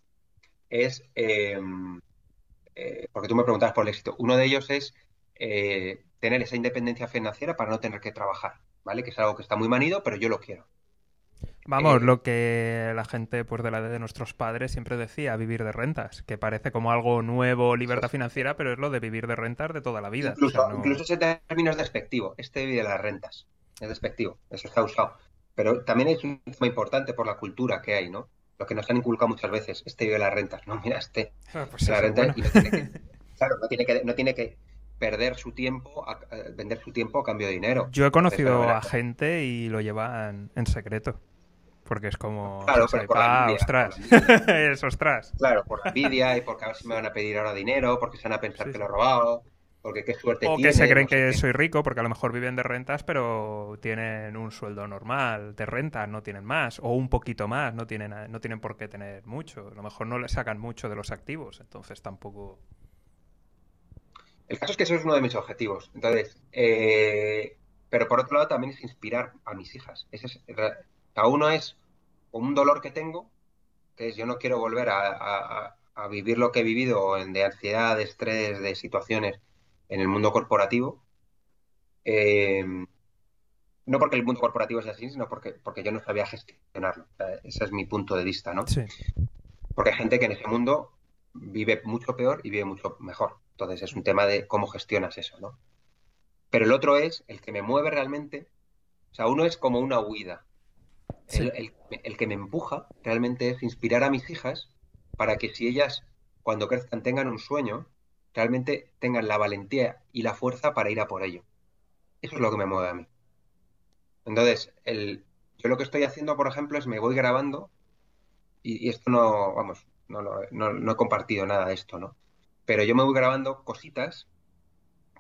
es em, eh, porque tú me preguntabas por el éxito, uno de ellos es eh, tener esa independencia financiera para no tener que trabajar, ¿vale? Que es algo que está muy manido, pero yo lo quiero. Vamos, eh, lo que la gente pues de la de nuestros padres siempre decía, vivir de rentas, que parece como algo nuevo, libertad financiera, pero es lo de vivir de rentas de toda la vida. Incluso, incluso ese término es despectivo, este vive de las rentas, es despectivo, eso está usado. Pero también es un tema importante por la cultura que hay, ¿no? Lo que nos han inculcado muchas veces, este de las rentas. No, mira, este ah, pues la renta no tiene que, claro, no tiene que, no tiene que perder su tiempo, a, vender su tiempo a cambio de dinero. Yo he conocido a gente y lo llevan en secreto. Porque es como. Claro, pero por la envidia, ostras. es ostras. Claro, por la envidia y porque a ver si me van a pedir ahora dinero, porque se van a pensar que lo he robado. Porque qué suerte o que se creen que soy rico porque a lo mejor viven de rentas, pero tienen un sueldo normal de renta, no tienen más, o un poquito más, no tienen, no tienen por qué tener mucho. A lo mejor no le sacan mucho de los activos, entonces tampoco. El caso es que eso es uno de mis objetivos. Entonces, eh, pero por otro lado también es inspirar a mis hijas. Ese es, cada uno es un dolor que tengo, que es yo no quiero volver a, a vivir lo que he vivido de ansiedad, de estrés, de situaciones en el mundo corporativo. Eh, no porque el mundo corporativo sea así, sino porque, porque yo no sabía gestionarlo. ese es mi punto de vista, ¿no? Sí. Porque hay gente que en ese mundo vive mucho peor y vive mucho mejor. Entonces es un tema de cómo gestionas eso, ¿no? Pero el otro es el que me mueve realmente. O sea, uno es como una huida. El, el, que me empuja realmente es inspirar a mis hijas para que si ellas cuando crezcan tengan un sueño, realmente tengan la valentía y la fuerza para ir a por ello. Eso es lo que me mueve a mí. Entonces, el, yo lo que estoy haciendo, por ejemplo, es me voy grabando, y, esto no, vamos, no, no, he compartido nada de esto, ¿no? Pero yo me voy grabando cositas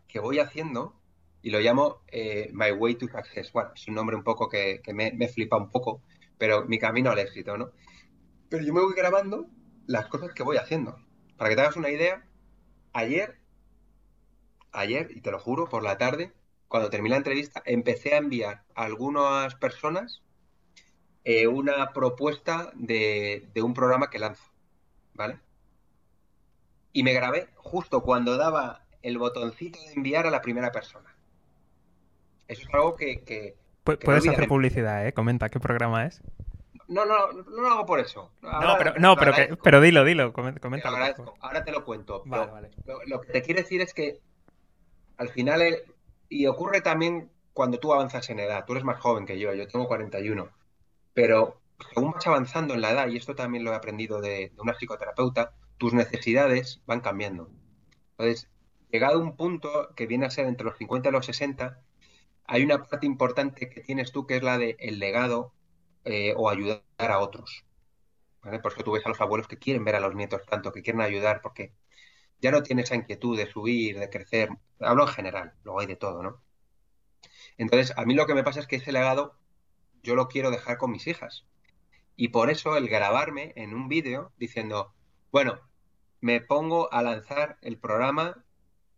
que voy haciendo y lo llamo eh, My Way to Success. Bueno, es un nombre un poco que, me, me, flipa un poco, pero mi camino al éxito, ¿no? Pero yo me voy grabando las cosas que voy haciendo. Para que te hagas una idea, ayer, ayer, y te lo juro, por la tarde, cuando terminé la entrevista, empecé a enviar a algunas personas eh, una propuesta de, un programa que lanzo, ¿vale? Y me grabé justo cuando daba el botoncito de enviar a la primera persona. Eso es algo que... Puedes hacer publicidad, ¿eh? Comenta qué programa es. No, no, no lo hago por eso. no, pero, no, pero, pero dilo, dilo, comenta. Ahora te lo cuento. Lo, que te quiero decir es que al final, eh, y ocurre también cuando tú avanzas en edad, tú eres más joven que yo, yo tengo 41, pero según vas avanzando en la edad, y esto también lo he aprendido de, de una psicoterapeuta, tus necesidades van cambiando. Entonces, llegado a un punto que viene a ser entre los 50 y los 60, hay una parte importante que tienes tú que es la de el legado eh, o ayudar a otros. Por eso tú ves a los abuelos que quieren ver a los nietos tanto, que quieren ayudar, porque ya no tiene esa inquietud de subir, de crecer. Hablo en general, luego hay de todo, ¿no? Entonces, a mí lo que me pasa es que ese legado yo lo quiero dejar con mis hijas. Y por eso el grabarme en un vídeo diciendo, bueno, me pongo a lanzar el programa,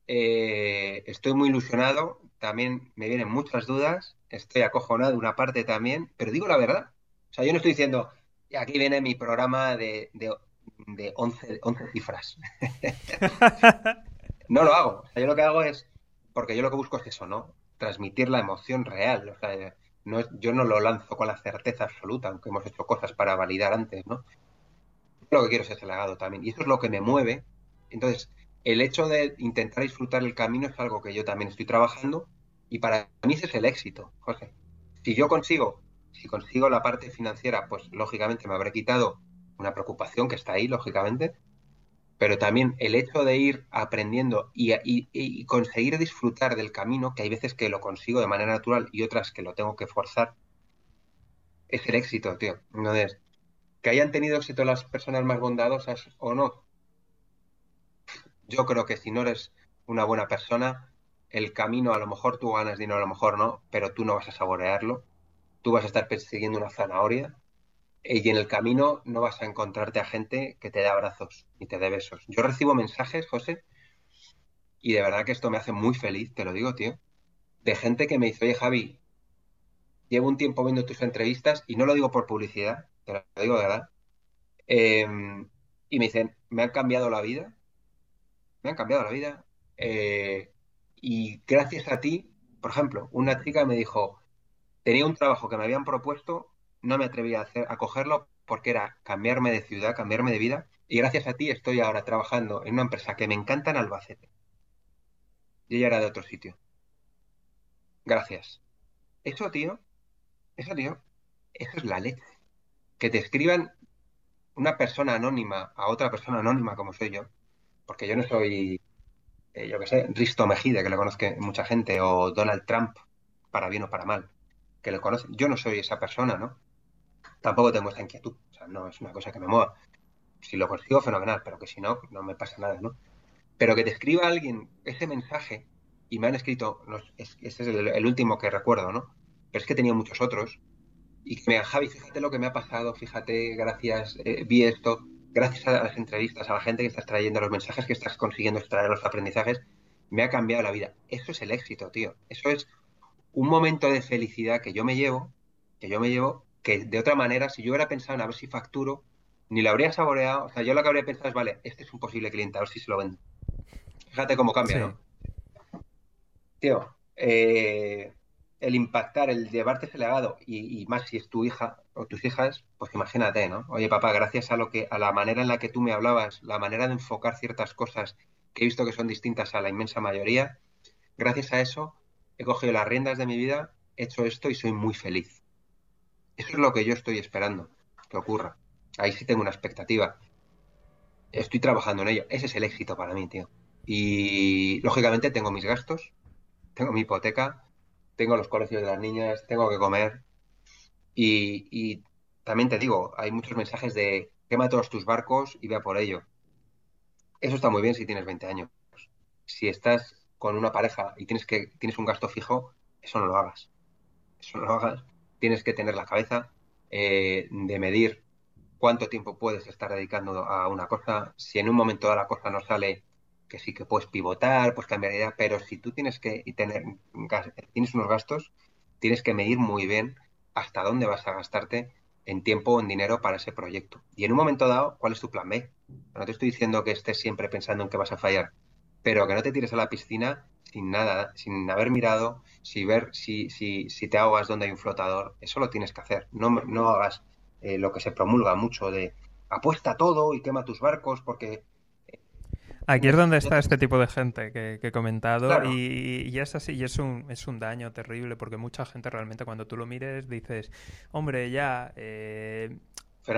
eh, estoy muy ilusionado, también me vienen muchas dudas, estoy acojonado una parte también, pero digo la verdad. O sea, yo no estoy diciendo, aquí viene mi programa de, de, 11, 11 cifras. no lo hago. O sea, yo lo que hago es, porque yo lo que busco es eso, ¿no? Transmitir la emoción real. O sea, no es, yo no lo lanzo con la certeza absoluta, aunque hemos hecho cosas para validar antes, ¿no? Lo que quiero es ese legado también. Y eso es lo que me mueve. Entonces, el hecho de intentar disfrutar el camino es algo que yo también estoy trabajando y para mí ese es el éxito, José. Si yo consigo, si consigo la parte financiera, pues lógicamente me habré quitado una preocupación que está ahí, lógicamente, pero también el hecho de ir aprendiendo y, conseguir disfrutar del camino, que hay veces que lo consigo de manera natural y otras que lo tengo que forzar, es el éxito, tío. Entonces, que hayan tenido éxito las personas más bondadosas o no, yo creo que si no eres una buena persona, el camino a lo mejor tú ganas dinero, a lo mejor no, pero tú no vas a saborearlo. Tú vas a estar persiguiendo una zanahoria y en el camino no vas a encontrarte a gente que te dé abrazos ni te dé besos. Yo recibo mensajes, José, y de verdad que esto me hace muy feliz, te lo digo, tío, de gente que me dice, oye, Javi, llevo un tiempo viendo tus entrevistas y no lo digo por publicidad, te lo digo de verdad. Em, y me dicen, me han cambiado la vida, me han cambiado la vida. Eh, y gracias a ti, por ejemplo, una chica me dijo, tenía un trabajo que me habían propuesto no me atreví a, hacer, a cogerlo porque era cambiarme de ciudad, cambiarme de vida. Y gracias a ti estoy ahora trabajando en una empresa que me encanta en Albacete. Y ella era de otro sitio. Gracias. Eso, tío, eso, tío, eso es la leche. Que te escriban una persona anónima a otra persona anónima como soy yo, porque yo no soy, eh, yo qué sé, Risto Mejide, que le conozca mucha gente, o Donald Trump, para bien o para mal, que le conocen. Yo no soy esa persona, ¿no? tampoco tengo esa inquietud. O sea, no es una cosa que me mueva. Si lo consigo, fenomenal, pero que si no, no me pasa nada, ¿no? Pero que te escriba alguien ese mensaje, y me han escrito, ese es el, último que recuerdo, ¿no? Pero es que tenía muchos otros, y que me digan, Javi, fíjate lo que me ha pasado, fíjate, gracias, eh, vi esto, gracias a las entrevistas, a la gente que estás trayendo, los mensajes que estás consiguiendo extraer, los aprendizajes, me ha cambiado la vida. Eso es el éxito, tío. Eso es un momento de felicidad que yo me llevo, que yo me llevo que de otra manera, si yo hubiera pensado en a ver si facturo, ni lo habría saboreado. O sea, yo lo que habría pensado es, vale, este es un posible cliente, a ver si se lo vendo. Fíjate cómo cambia, ¿no? Tío, eh, el impactar, el llevarte ese legado, y, más si es tu hija o tus hijas, pues imagínate, ¿no? Oye, papá, gracias a lo que, a la manera en la que tú me hablabas, la manera de enfocar ciertas cosas que he visto que son distintas a la inmensa mayoría, gracias a eso he cogido las riendas de mi vida, he hecho esto y soy muy feliz. Eso es lo que yo estoy esperando que ocurra. Ahí sí tengo una expectativa. Estoy trabajando en ello. Ese es el éxito para mí, tío. Y lógicamente tengo mis gastos, tengo mi hipoteca, tengo los colegios de las niñas, tengo que comer. Y, también te digo, hay muchos mensajes de quema todos tus barcos y vea por ello. Eso está muy bien si tienes 20 años. Si estás con una pareja y tienes que tienes un gasto fijo, eso no lo hagas. Eso no lo hagas tienes que tener la cabeza eh, de medir cuánto tiempo puedes estar dedicando a una cosa. Si en un momento dado la cosa no sale, que sí que puedes pivotar, pues cambiar de idea, pero si tú tienes que tener, tienes unos gastos, tienes que medir muy bien hasta dónde vas a gastarte en tiempo o en dinero para ese proyecto. Y en un momento dado, ¿cuál es tu plan B? No te estoy diciendo que estés siempre pensando en que vas a fallar, pero que no te tires a la piscina sin nada, sin haber mirado, sin ver si, si, si te ahogas donde hay un flotador. Eso lo tienes que hacer. No, no hagas eh, lo que se promulga mucho de apuesta todo y quema tus barcos porque... Eh, Aquí es donde está este tipo de gente que, he comentado y, es así, y es un, es un daño terrible porque mucha gente realmente cuando tú lo mires dices, hombre, ya, eh,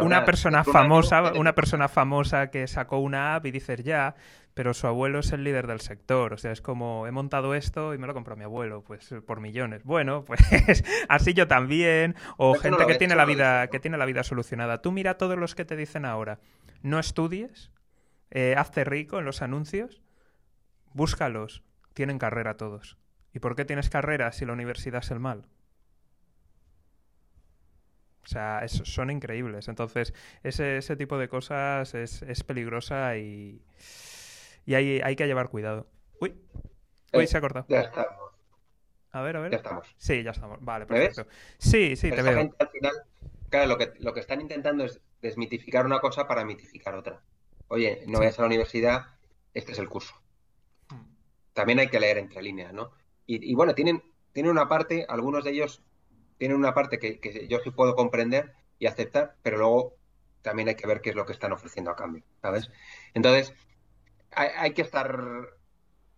una persona famosa, una persona famosa que sacó una app y dices ya, pero su abuelo es el líder del sector. O sea, es como he montado esto y me lo compró mi abuelo, pues por millones. Bueno, pues así yo también. O gente que tiene la vida, que tiene la vida solucionada. Tú mira a todos los que te dicen ahora, no estudies, eh, hazte rico en los anuncios, búscalos, tienen carrera todos. ¿Y por qué tienes carrera si la universidad es el mal? O sea, son increíbles. Entonces, ese, ese tipo de cosas es, es peligrosa y, y hay, hay, que llevar cuidado. Uy, uy, se ha cortado. Ya estamos. A ver, a ver. Ya estamos. Sí, ya estamos. Vale, perfecto. Sí, sí, te veo. Gente, al final, claro, lo que, lo que están intentando es desmitificar una cosa para mitificar otra. Oye, no vayas a la universidad, este es el curso. Hmm. También hay que leer entre líneas, ¿no? Y, y bueno, tienen, tienen una parte, algunos de ellos tienen una parte que, yo sí puedo comprender y aceptar, pero luego también hay que ver qué es lo que están ofreciendo a cambio, ¿sabes? Entonces, hay, que estar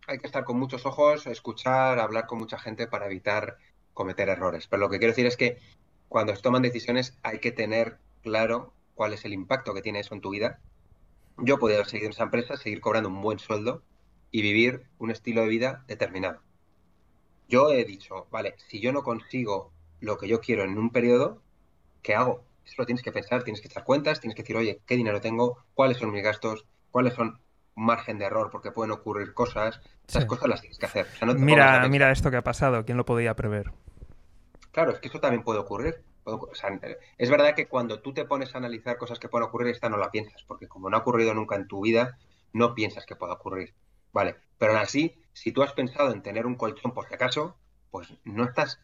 hay que estar con muchos ojos, escuchar, hablar con mucha gente para evitar cometer errores. Pero lo que quiero decir es que cuando se toman decisiones hay que tener claro cuál es el impacto que tiene eso en tu vida. Yo podría seguir en esa empresa, seguir cobrando un buen sueldo y vivir un estilo de vida determinado. Yo he dicho, vale, si yo no consigo lo que yo quiero en un periodo, ¿qué hago? Eso lo tienes que pensar, tienes que echar cuentas, tienes que decir, oye, ¿qué dinero tengo? ¿Cuáles son mis gastos? ¿Cuáles son margen de error? Porque pueden ocurrir cosas. Esas cosas las tienes que hacer. mira, mira esto que ha pasado, ¿quién lo podía prever? Claro, es que eso también puede ocurrir. es verdad que cuando tú te pones a analizar cosas que pueden ocurrir, esta no la piensas, porque como no ha ocurrido nunca en tu vida, no piensas que pueda ocurrir. Vale, pero aún así, si tú has pensado en tener un colchón por si acaso, pues no estás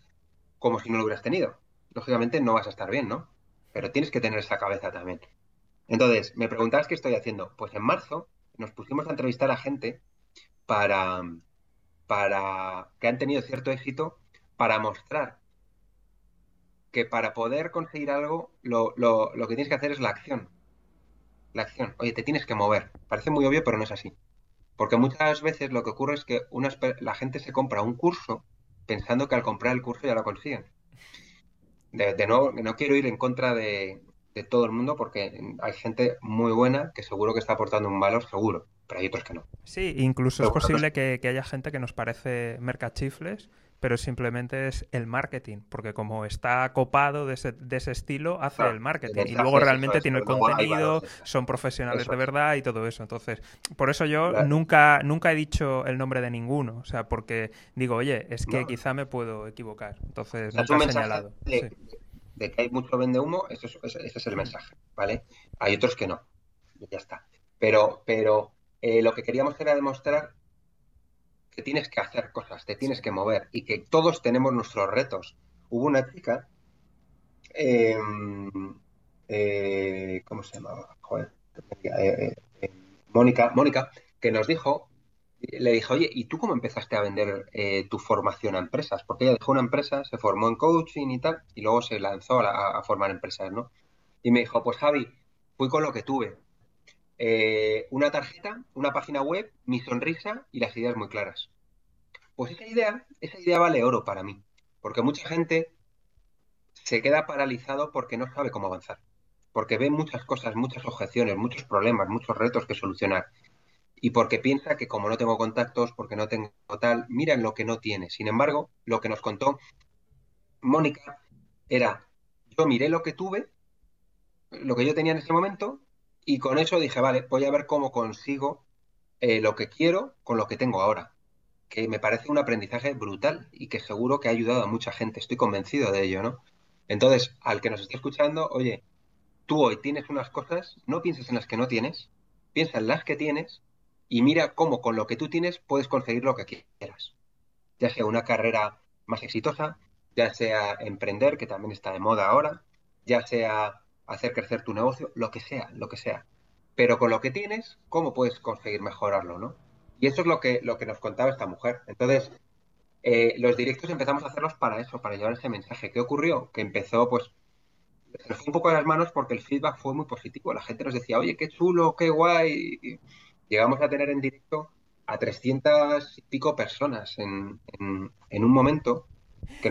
como si no lo hubieras tenido. Lógicamente no vas a estar bien, ¿no? Pero tienes que tener esa cabeza también. Entonces, me preguntabas qué estoy haciendo. Pues en marzo nos pusimos a entrevistar a gente para, para que han tenido cierto éxito para mostrar que para poder conseguir algo lo, lo, lo que tienes que hacer es la acción. La acción. Oye, te tienes que mover. Parece muy obvio, pero no es así. Porque muchas veces lo que ocurre es que la gente se compra un curso pensando que al comprar el curso ya lo consiguen. De, nuevo, no quiero ir en contra de, todo el mundo porque hay gente muy buena que seguro que está aportando un valor seguro, pero hay otros que no. Sí, incluso es posible que, que, haya gente que nos parece mercachifles pero simplemente es el marketing, porque como está copado de ese, de ese estilo, hace el marketing. Y luego realmente tiene el contenido, son profesionales de verdad y todo eso. Entonces, por eso yo nunca, nunca he dicho el nombre de ninguno, o sea, porque digo, oye, es que quizá me puedo equivocar. Entonces, nunca he señalado. De, que hay mucho vende humo, ese es, el mensaje, ¿vale? Hay otros que no. Ya está. Pero, pero eh, lo que queríamos era demostrar que tienes que hacer cosas, te tienes que mover y que todos tenemos nuestros retos. Hubo una chica, em, eh, ¿cómo se llamaba? Joder, eh, Mónica, Mónica, que nos dijo, le dijo, oye, ¿y tú cómo empezaste a vender tu formación a empresas? Porque ella dejó una empresa, se formó en coaching y tal, y luego se lanzó a, a formar empresas, ¿no? Y me dijo, pues Javi, fui con lo que tuve. Eh, una tarjeta, una página web, mi sonrisa y las ideas muy claras. Pues esa idea, esa idea vale oro para mí, porque mucha gente se queda paralizado porque no sabe cómo avanzar, porque ve muchas cosas, muchas objeciones, muchos problemas, muchos retos que solucionar, y porque piensa que como no tengo contactos, porque no tengo tal, mira en lo que no tiene. Sin embargo, lo que nos contó Mónica era, yo miré lo que tuve, lo que yo tenía en ese momento, y con eso dije, vale, voy a ver cómo consigo eh, lo que quiero con lo que tengo ahora. Que me parece un aprendizaje brutal y que seguro que ha ayudado a mucha gente. Estoy convencido de ello, ¿no? Entonces, al que nos esté escuchando, oye, tú hoy tienes unas cosas, no pienses en las que no tienes, piensa en las que tienes y mira cómo con lo que tú tienes puedes conseguir lo que quieras. Ya sea una carrera más exitosa, ya sea emprender, que también está de moda ahora, ya sea hacer crecer tu negocio, lo que sea, lo que sea. Pero con lo que tienes, ¿cómo puedes conseguir mejorarlo, no? Y eso es lo que, lo que nos contaba esta mujer. Entonces, eh, los directos empezamos a hacerlos para eso, para llevar ese mensaje. ¿Qué ocurrió? Que empezó, pues, se nos fue un poco de las manos porque el feedback fue muy positivo. La gente nos decía, oye, qué chulo, qué guay. Llegamos a tener en directo a 300 y pico personas en, en, un momento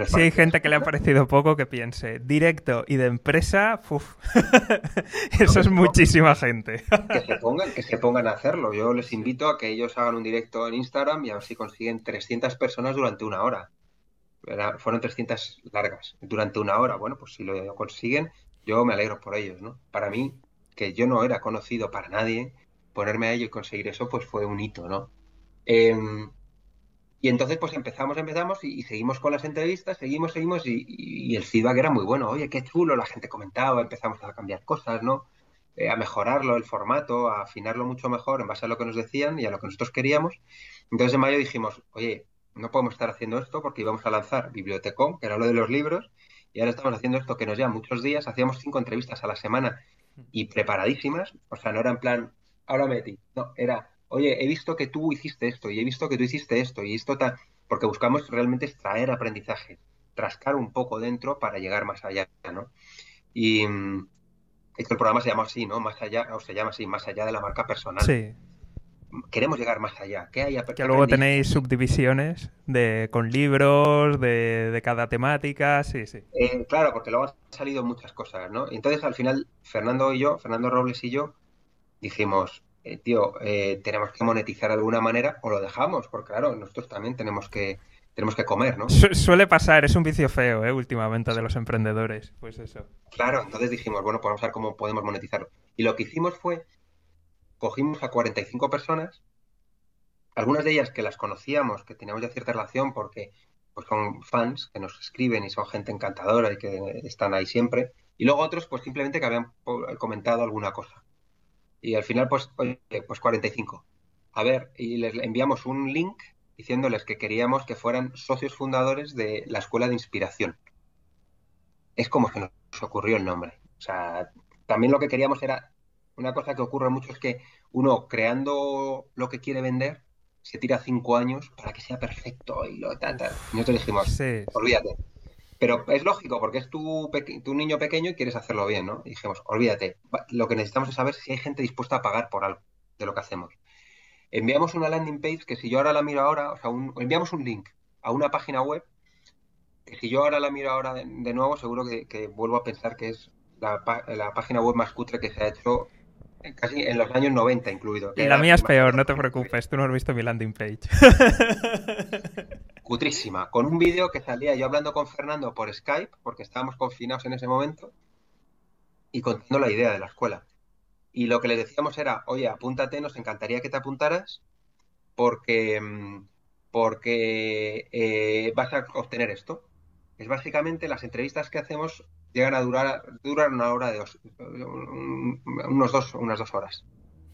si hay gente que le ha parecido poco, que piense, directo y de empresa, uf, eso es muchísima gente. que, se pongan, que se pongan a hacerlo. Yo les invito a que ellos hagan un directo en Instagram y a ver si consiguen 300 personas durante una hora. fueron 300 largas durante una hora. Bueno, pues si lo consiguen, yo me alegro por ellos, ¿no? Para mí, que yo no era conocido para nadie, ponerme a ello y conseguir eso, pues fue un hito, ¿no? Em, y entonces pues empezamos, empezamos y, seguimos con las entrevistas, seguimos, seguimos y, el feedback era muy bueno. Oye, qué chulo, la gente comentaba, empezamos a cambiar cosas, ¿no? Eh, a mejorarlo, el formato, a afinarlo mucho mejor en base a lo que nos decían y a lo que nosotros queríamos. Entonces en mayo dijimos, oye, no podemos estar haciendo esto porque íbamos a lanzar Bibliotecom, que era lo de los libros, y ahora estamos haciendo esto que nos lleva muchos días. Hacíamos cinco entrevistas a la semana y preparadísimas, o sea, no era en plan, ahora metí, no, era oye, he visto que tú hiciste esto y he visto que tú hiciste esto y esto tal, porque buscamos realmente extraer aprendizaje, rascar un poco dentro para llegar más allá, ¿no? Y el programa se llama así, ¿no? Más allá, o se llama así, más allá de la marca personal. Sí. Queremos llegar más allá. ¿Qué hay Que luego tenéis subdivisiones de, con libros, de, cada temática, sí, sí. Eh, claro, porque luego han salido muchas cosas, ¿no? Entonces, al final, Fernando y yo, Fernando Robles y yo, dijimos, eh, tío, eh, tenemos que monetizar de alguna manera o lo dejamos, porque claro, nosotros también tenemos que tenemos que comer, ¿no? suele pasar, es un vicio feo, ¿eh? Últimamente de los emprendedores, pues eso. Claro, entonces dijimos, bueno, pues vamos a ver cómo podemos monetizarlo. Y lo que hicimos fue, cogimos a 45 personas, algunas de ellas que las conocíamos, que teníamos ya cierta relación porque pues son fans que nos escriben y son gente encantadora y que están ahí siempre, y luego otros pues simplemente que habían comentado alguna cosa. Y al final, pues, oye, pues 45. A ver, y les enviamos un link diciéndoles que queríamos que fueran socios fundadores de la Escuela de Inspiración. Es como que nos ocurrió el nombre. O sea, también lo que queríamos era una cosa que ocurre mucho es que uno creando lo que quiere vender se tira cinco años para que sea perfecto y lo tal, tal. Y nosotros dijimos, olvídate, pero es lógico, porque es tu, tu niño pequeño y quieres hacerlo bien, ¿no? Y dijimos, olvídate, lo que necesitamos es saber si hay gente dispuesta a pagar por algo de lo que hacemos. Enviamos una landing page que si yo ahora la miro ahora, o sea, enviamos un link a una página web que si yo ahora la miro ahora de, nuevo, seguro que, vuelvo a pensar que es la, la página web más cutre que se ha hecho casi en los años 90 incluido. Y la mía es peor, no te preocupes, tú no has visto mi landing page. Cutrísima, con un vídeo que salía yo hablando con Fernando por Skype, porque estábamos confinados en ese momento, y contando la idea de la escuela. Y lo que les decíamos era, oye, apúntate, nos encantaría que te apuntaras, porque, mm, porque eh, vas a obtener esto. Es básicamente las entrevistas que hacemos llegan a durar, duran una hora de dos, unos dos, unas dos horas.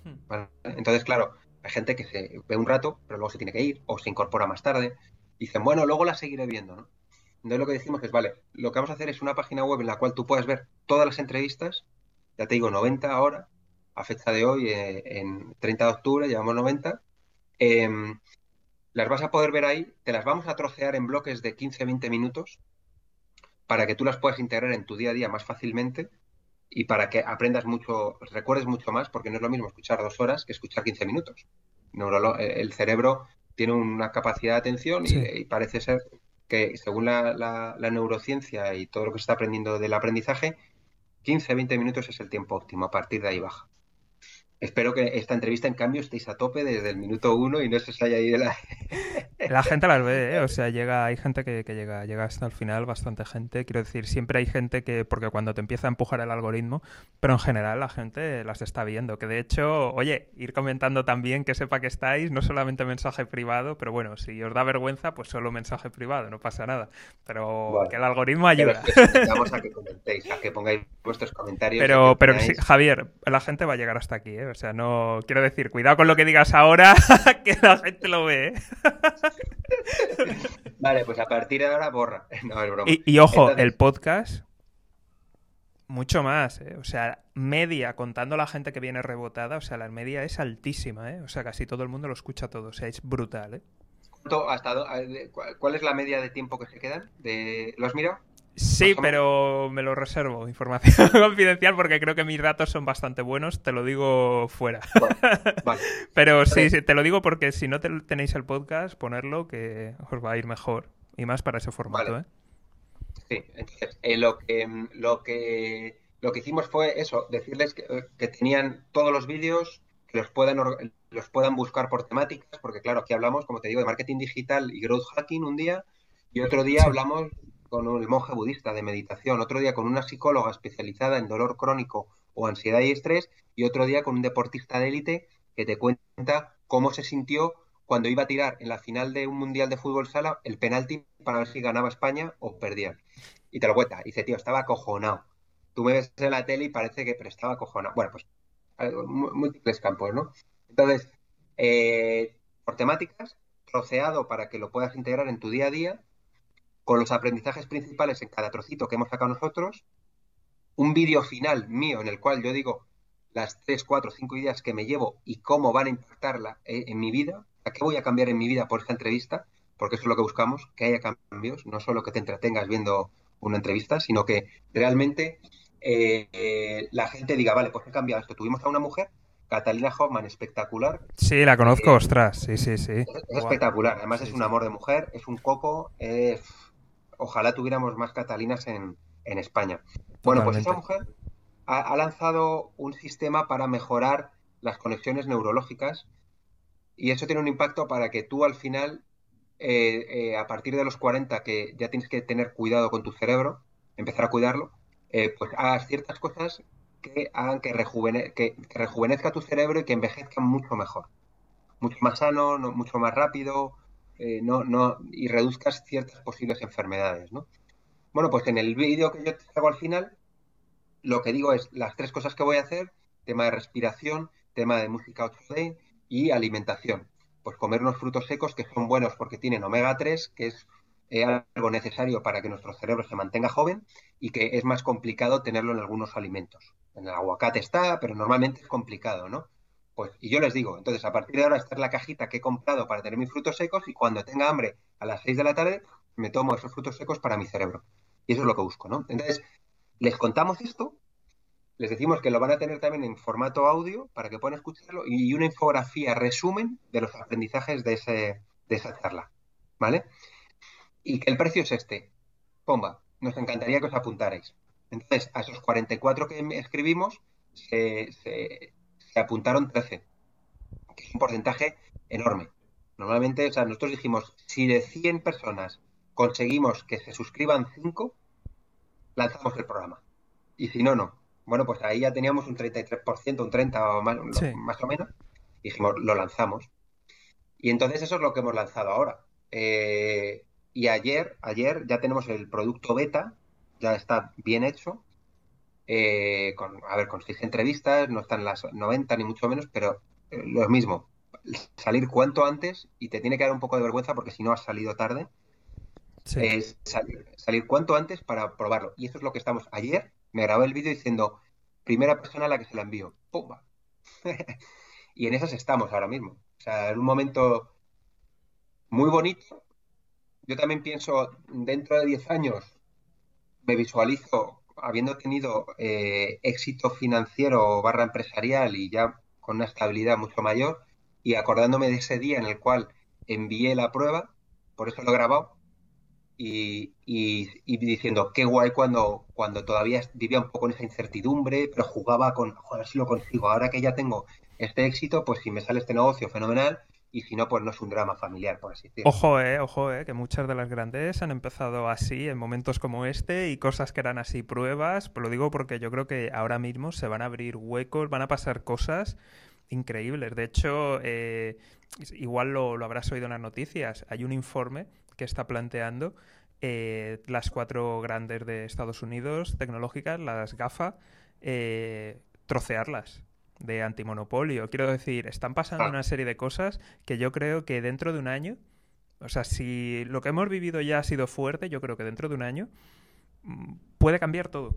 Hmm. Entonces, claro, hay gente que se ve un rato, pero luego se tiene que ir o se incorpora más tarde. Dicen, bueno, luego la seguiré viendo, ¿no? Entonces lo que decimos es, vale, lo que vamos a hacer es una página web en la cual tú puedas ver todas las entrevistas, ya te digo, 90 ahora, a fecha de hoy, eh, en 30 de octubre, llevamos 90. Em, las vas a poder ver ahí, te las vamos a trocear en bloques de 15-20 minutos para que tú las puedas integrar en tu día a día más fácilmente y para que aprendas mucho, recuerdes mucho más, porque no es lo mismo escuchar dos horas que escuchar 15 minutos. el cerebro tiene una capacidad de atención y, parece ser que según la, neurociencia y todo lo que se está aprendiendo del aprendizaje, 15-20 minutos es el tiempo óptimo, a partir de ahí baja. Espero que esta entrevista, en cambio, estéis a tope desde el minuto uno y no se os haya ido la... la gente las ve, ¿eh? o sea, llega, hay gente que, llega, llega hasta el final, bastante gente. Quiero decir, siempre hay gente que, porque cuando te empieza a empujar el algoritmo, pero en general la gente las está viendo. Que de hecho, oye, ir comentando también que sepa que estáis, no solamente mensaje privado, pero bueno, si os da vergüenza, pues solo mensaje privado, no pasa nada. Pero que el algoritmo ayuda. vamos a que comentéis, a que pongáis vuestros comentarios. Pero, pero Javier, la gente va a llegar hasta aquí, ¿eh? O sea, no. Quiero decir, cuidado con lo que digas ahora, que la gente lo ve. vale, pues a partir de ahora borra. No, es broma. Y, ojo, el podcast. Mucho más, ¿eh? o sea, media, contando la gente que viene rebotada, o sea, la media es altísima, ¿eh? o sea, casi todo el mundo lo escucha todo, o sea, es brutal. ¿eh? ¿Cuál es la media de tiempo que se quedan? De... ¿Lo has mirado? Sí, pero me lo reservo, información confidencial, porque creo que mis datos son bastante buenos, te lo digo fuera. pero sí, sí, te lo digo porque si no tenéis el podcast, ponerlo, que os va a ir mejor. y más para ese formato, ¿eh? Sí, entonces eh, lo que lo que lo que hicimos fue eso, decirles que, que tenían todos los vídeos, que los puedan los puedan buscar por temáticas, porque claro, aquí hablamos, como te digo, de marketing digital y growth hacking un día, y otro día hablamos con el monje budista de meditación, otro día con una psicóloga especializada en dolor crónico o ansiedad y estrés, y otro día con un deportista de élite que te cuenta cómo se sintió cuando iba a tirar en la final de un mundial de fútbol sala el penalti para ver si ganaba España o perdía. Y te lo cuenta. Y dice, tío, estaba acojonado. Tú me ves en la tele y parece que pero estaba acojonado. Bueno, pues múltiples campos, ¿no? Entonces, eh, por temáticas, troceado para que lo puedas integrar en tu día a día, con los aprendizajes principales en cada trocito que hemos sacado nosotros, un vídeo final mío en el cual yo digo las 3, 4, 5 ideas que me llevo y cómo van a impactarla eh, en mi vida, a qué voy a cambiar en mi vida por esta entrevista, porque eso es lo que buscamos, que haya cambios, no solo que te entretengas viendo una entrevista, sino que realmente eh, la gente diga, vale, pues he cambiado esto. Tuvimos a una mujer, Catalina Hoffman, espectacular. Sí, la conozco, eh, ostras, sí, sí, sí. Es, espectacular, además es un amor de mujer, es un coco, ojalá tuviéramos más Catalinas en, España. Bueno, pues esa mujer ha, lanzado un sistema para mejorar las conexiones neurológicas y eso tiene un impacto para que tú al final, eh, a partir de los 40, que ya tienes que tener cuidado con tu cerebro, empezar a cuidarlo, eh, pues hagas ciertas cosas que hagan que, rejuvenezca tu cerebro y que envejezca mucho mejor. Mucho más sano, mucho más rápido, eh, no, no, y reduzcas ciertas posibles enfermedades, ¿no? Bueno, pues en el vídeo que yo te hago al final, lo que digo es las tres cosas que voy a hacer, tema de respiración, tema de música 8D y alimentación. Pues comer unos frutos secos que son buenos porque tienen omega 3, que es eh, algo necesario para que nuestro cerebro se mantenga joven y que es más complicado tenerlo en algunos alimentos. En el aguacate está, pero normalmente es complicado, ¿no? Pues, y yo les digo, entonces a partir de ahora esta es la cajita que he comprado para tener mis frutos secos y cuando tenga hambre a las 6 de la tarde me tomo esos frutos secos para mi cerebro. Y eso es lo que busco, ¿no? Entonces, les contamos esto, les decimos que lo van a tener también en formato audio para que puedan escucharlo y una infografía resumen de los aprendizajes de, esa charla, ¿vale? y que el precio es este. Pomba, nos encantaría que os apuntarais. Entonces, a esos 44 que escribimos, se, se, apuntaron 13, que es un porcentaje enorme. Normalmente, o sea, nosotros dijimos, si de 100 personas conseguimos que se suscriban 5, lanzamos el programa. Y si no, no. Bueno, pues ahí ya teníamos un 33%, un 30% o más, más o menos. dijimos, lo lanzamos. Y entonces eso es lo que hemos lanzado ahora. Eh, y ayer, ayer ya tenemos el producto beta, ya está bien hecho. Eh, con, a ver, con seis entrevistas, no están las 90 ni mucho menos, pero eh, lo mismo, salir cuanto antes y te tiene que dar un poco de vergüenza porque si no has salido tarde. Es salir, salir cuanto antes para probarlo. Y eso es lo que estamos. Ayer me grabé el vídeo diciendo, primera persona a la que se la envío. ¡Pumba! y en esas estamos ahora mismo. O sea, en un momento muy bonito yo también pienso, dentro de 10 años, me visualizo habiendo tenido eh, éxito financiero barra empresarial y ya con una estabilidad mucho mayor y acordándome de ese día en el cual envié la prueba, por eso lo he grabado, y, diciendo qué guay cuando, cuando todavía vivía un poco en esa incertidumbre, pero jugaba con, joder, si lo consigo, ahora que ya tengo este éxito, pues si me sale este negocio fenomenal, y si no, pues no es un drama familiar, por así decirlo. Ojo, eh, ojo, eh, que muchas de las grandes han empezado así, en momentos como este, y cosas que eran así pruebas, pues lo digo porque yo creo que ahora mismo se van a abrir huecos, van a pasar cosas increíbles. De hecho, eh, igual lo, lo, habrás oído en las noticias, hay un informe que está planteando eh, las cuatro grandes de Estados Unidos tecnológicas, las GAFA, eh, trocearlas de antimonopolio. Quiero decir, están pasando ah. una serie de cosas que yo creo que dentro de un año, o sea, si lo que hemos vivido ya ha sido fuerte, yo creo que dentro de un año mm, puede cambiar todo.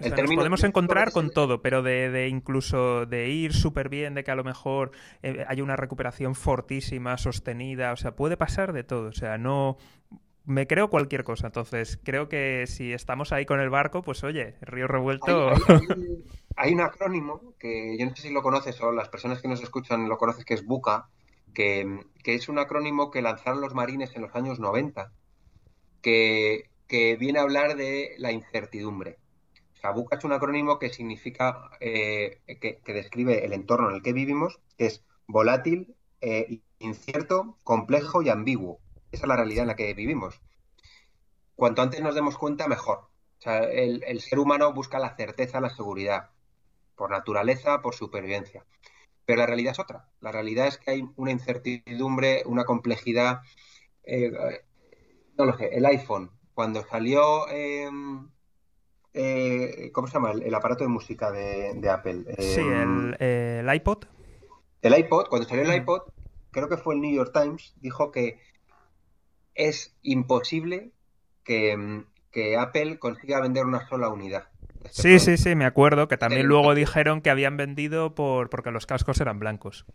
nos podemos encontrar con todo, pero de, incluso de ir súper bien, de que a lo mejor eh, hay una recuperación fortísima, sostenida, o sea, puede pasar de todo. O sea, no, me creo cualquier cosa. Entonces, creo que si estamos ahí con el barco, pues oye, río revuelto. Hay, un acrónimo que yo no sé si lo conoces o las personas que nos escuchan lo conoces, que es BUCA, que, es un acrónimo que lanzaron los marines en los años 90 que, viene a hablar de la incertidumbre. O sea, BUCA es un acrónimo que significa, eh, que, describe el entorno en el que vivimos, que es volátil, eh, incierto, complejo y ambiguo. Esa es la realidad en la que vivimos. Cuanto antes nos demos cuenta, mejor. O sea, el ser humano busca la certeza, la seguridad, por naturaleza, por supervivencia. Pero la realidad es otra. La realidad es que hay una incertidumbre, una complejidad. Eh, no lo sé, el iPhone, cuando salió. Em, eh, ¿Cómo se llama? El, aparato de música de, Apple. sí, em, el, iPod. El iPod, cuando salió el iPod, creo que fue el New York Times, dijo que es imposible que, em, que Apple consiga vender una sola unidad. Sí, sí, sí, me acuerdo que también luego dijeron que habían vendido por porque los cascos eran blancos.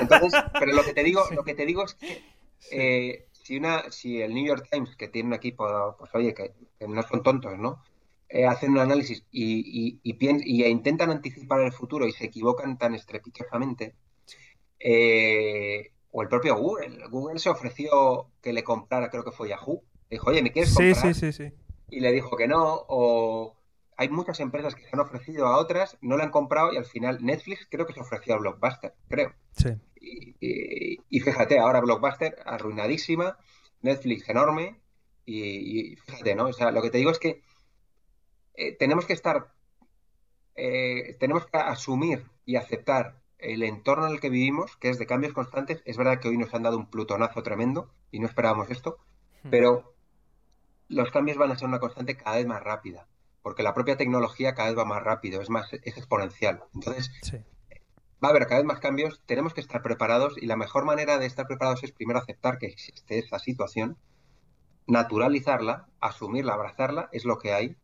Entonces, pero lo que te digo, lo que te digo es que eh, si una, si el New York Times, que tiene un equipo, pues oye, que, no son tontos, ¿no? Eh, hacen un análisis y, y, intentan anticipar el futuro y se equivocan tan estrepitosamente. Eh, o el propio Google. Google se ofreció que le comprara, creo que fue Yahoo. Dijo, oye, ¿me quieres comprar? Sí, sí, sí, sí. Y le dijo que no. O hay muchas empresas que se han ofrecido a otras, no la han comprado y al final Netflix creo que se ofreció a Blockbuster, creo. Sí. Y, fíjate, ahora Blockbuster arruinadísima, Netflix enorme y, fíjate, ¿no? O sea, lo que te digo es que eh, tenemos que estar, eh, tenemos que asumir y aceptar el entorno en el que vivimos, que es de cambios constantes. Es verdad que hoy nos han dado un plutonazo tremendo y no esperábamos esto, hmm. pero los cambios van a ser una constante cada vez más rápida porque la propia tecnología cada vez va más rápido, es más es exponencial. Entonces, va a haber cada vez más cambios, tenemos que estar preparados y la mejor manera de estar preparados es primero aceptar que existe esa situación, naturalizarla, asumirla, abrazarla, es lo que hay,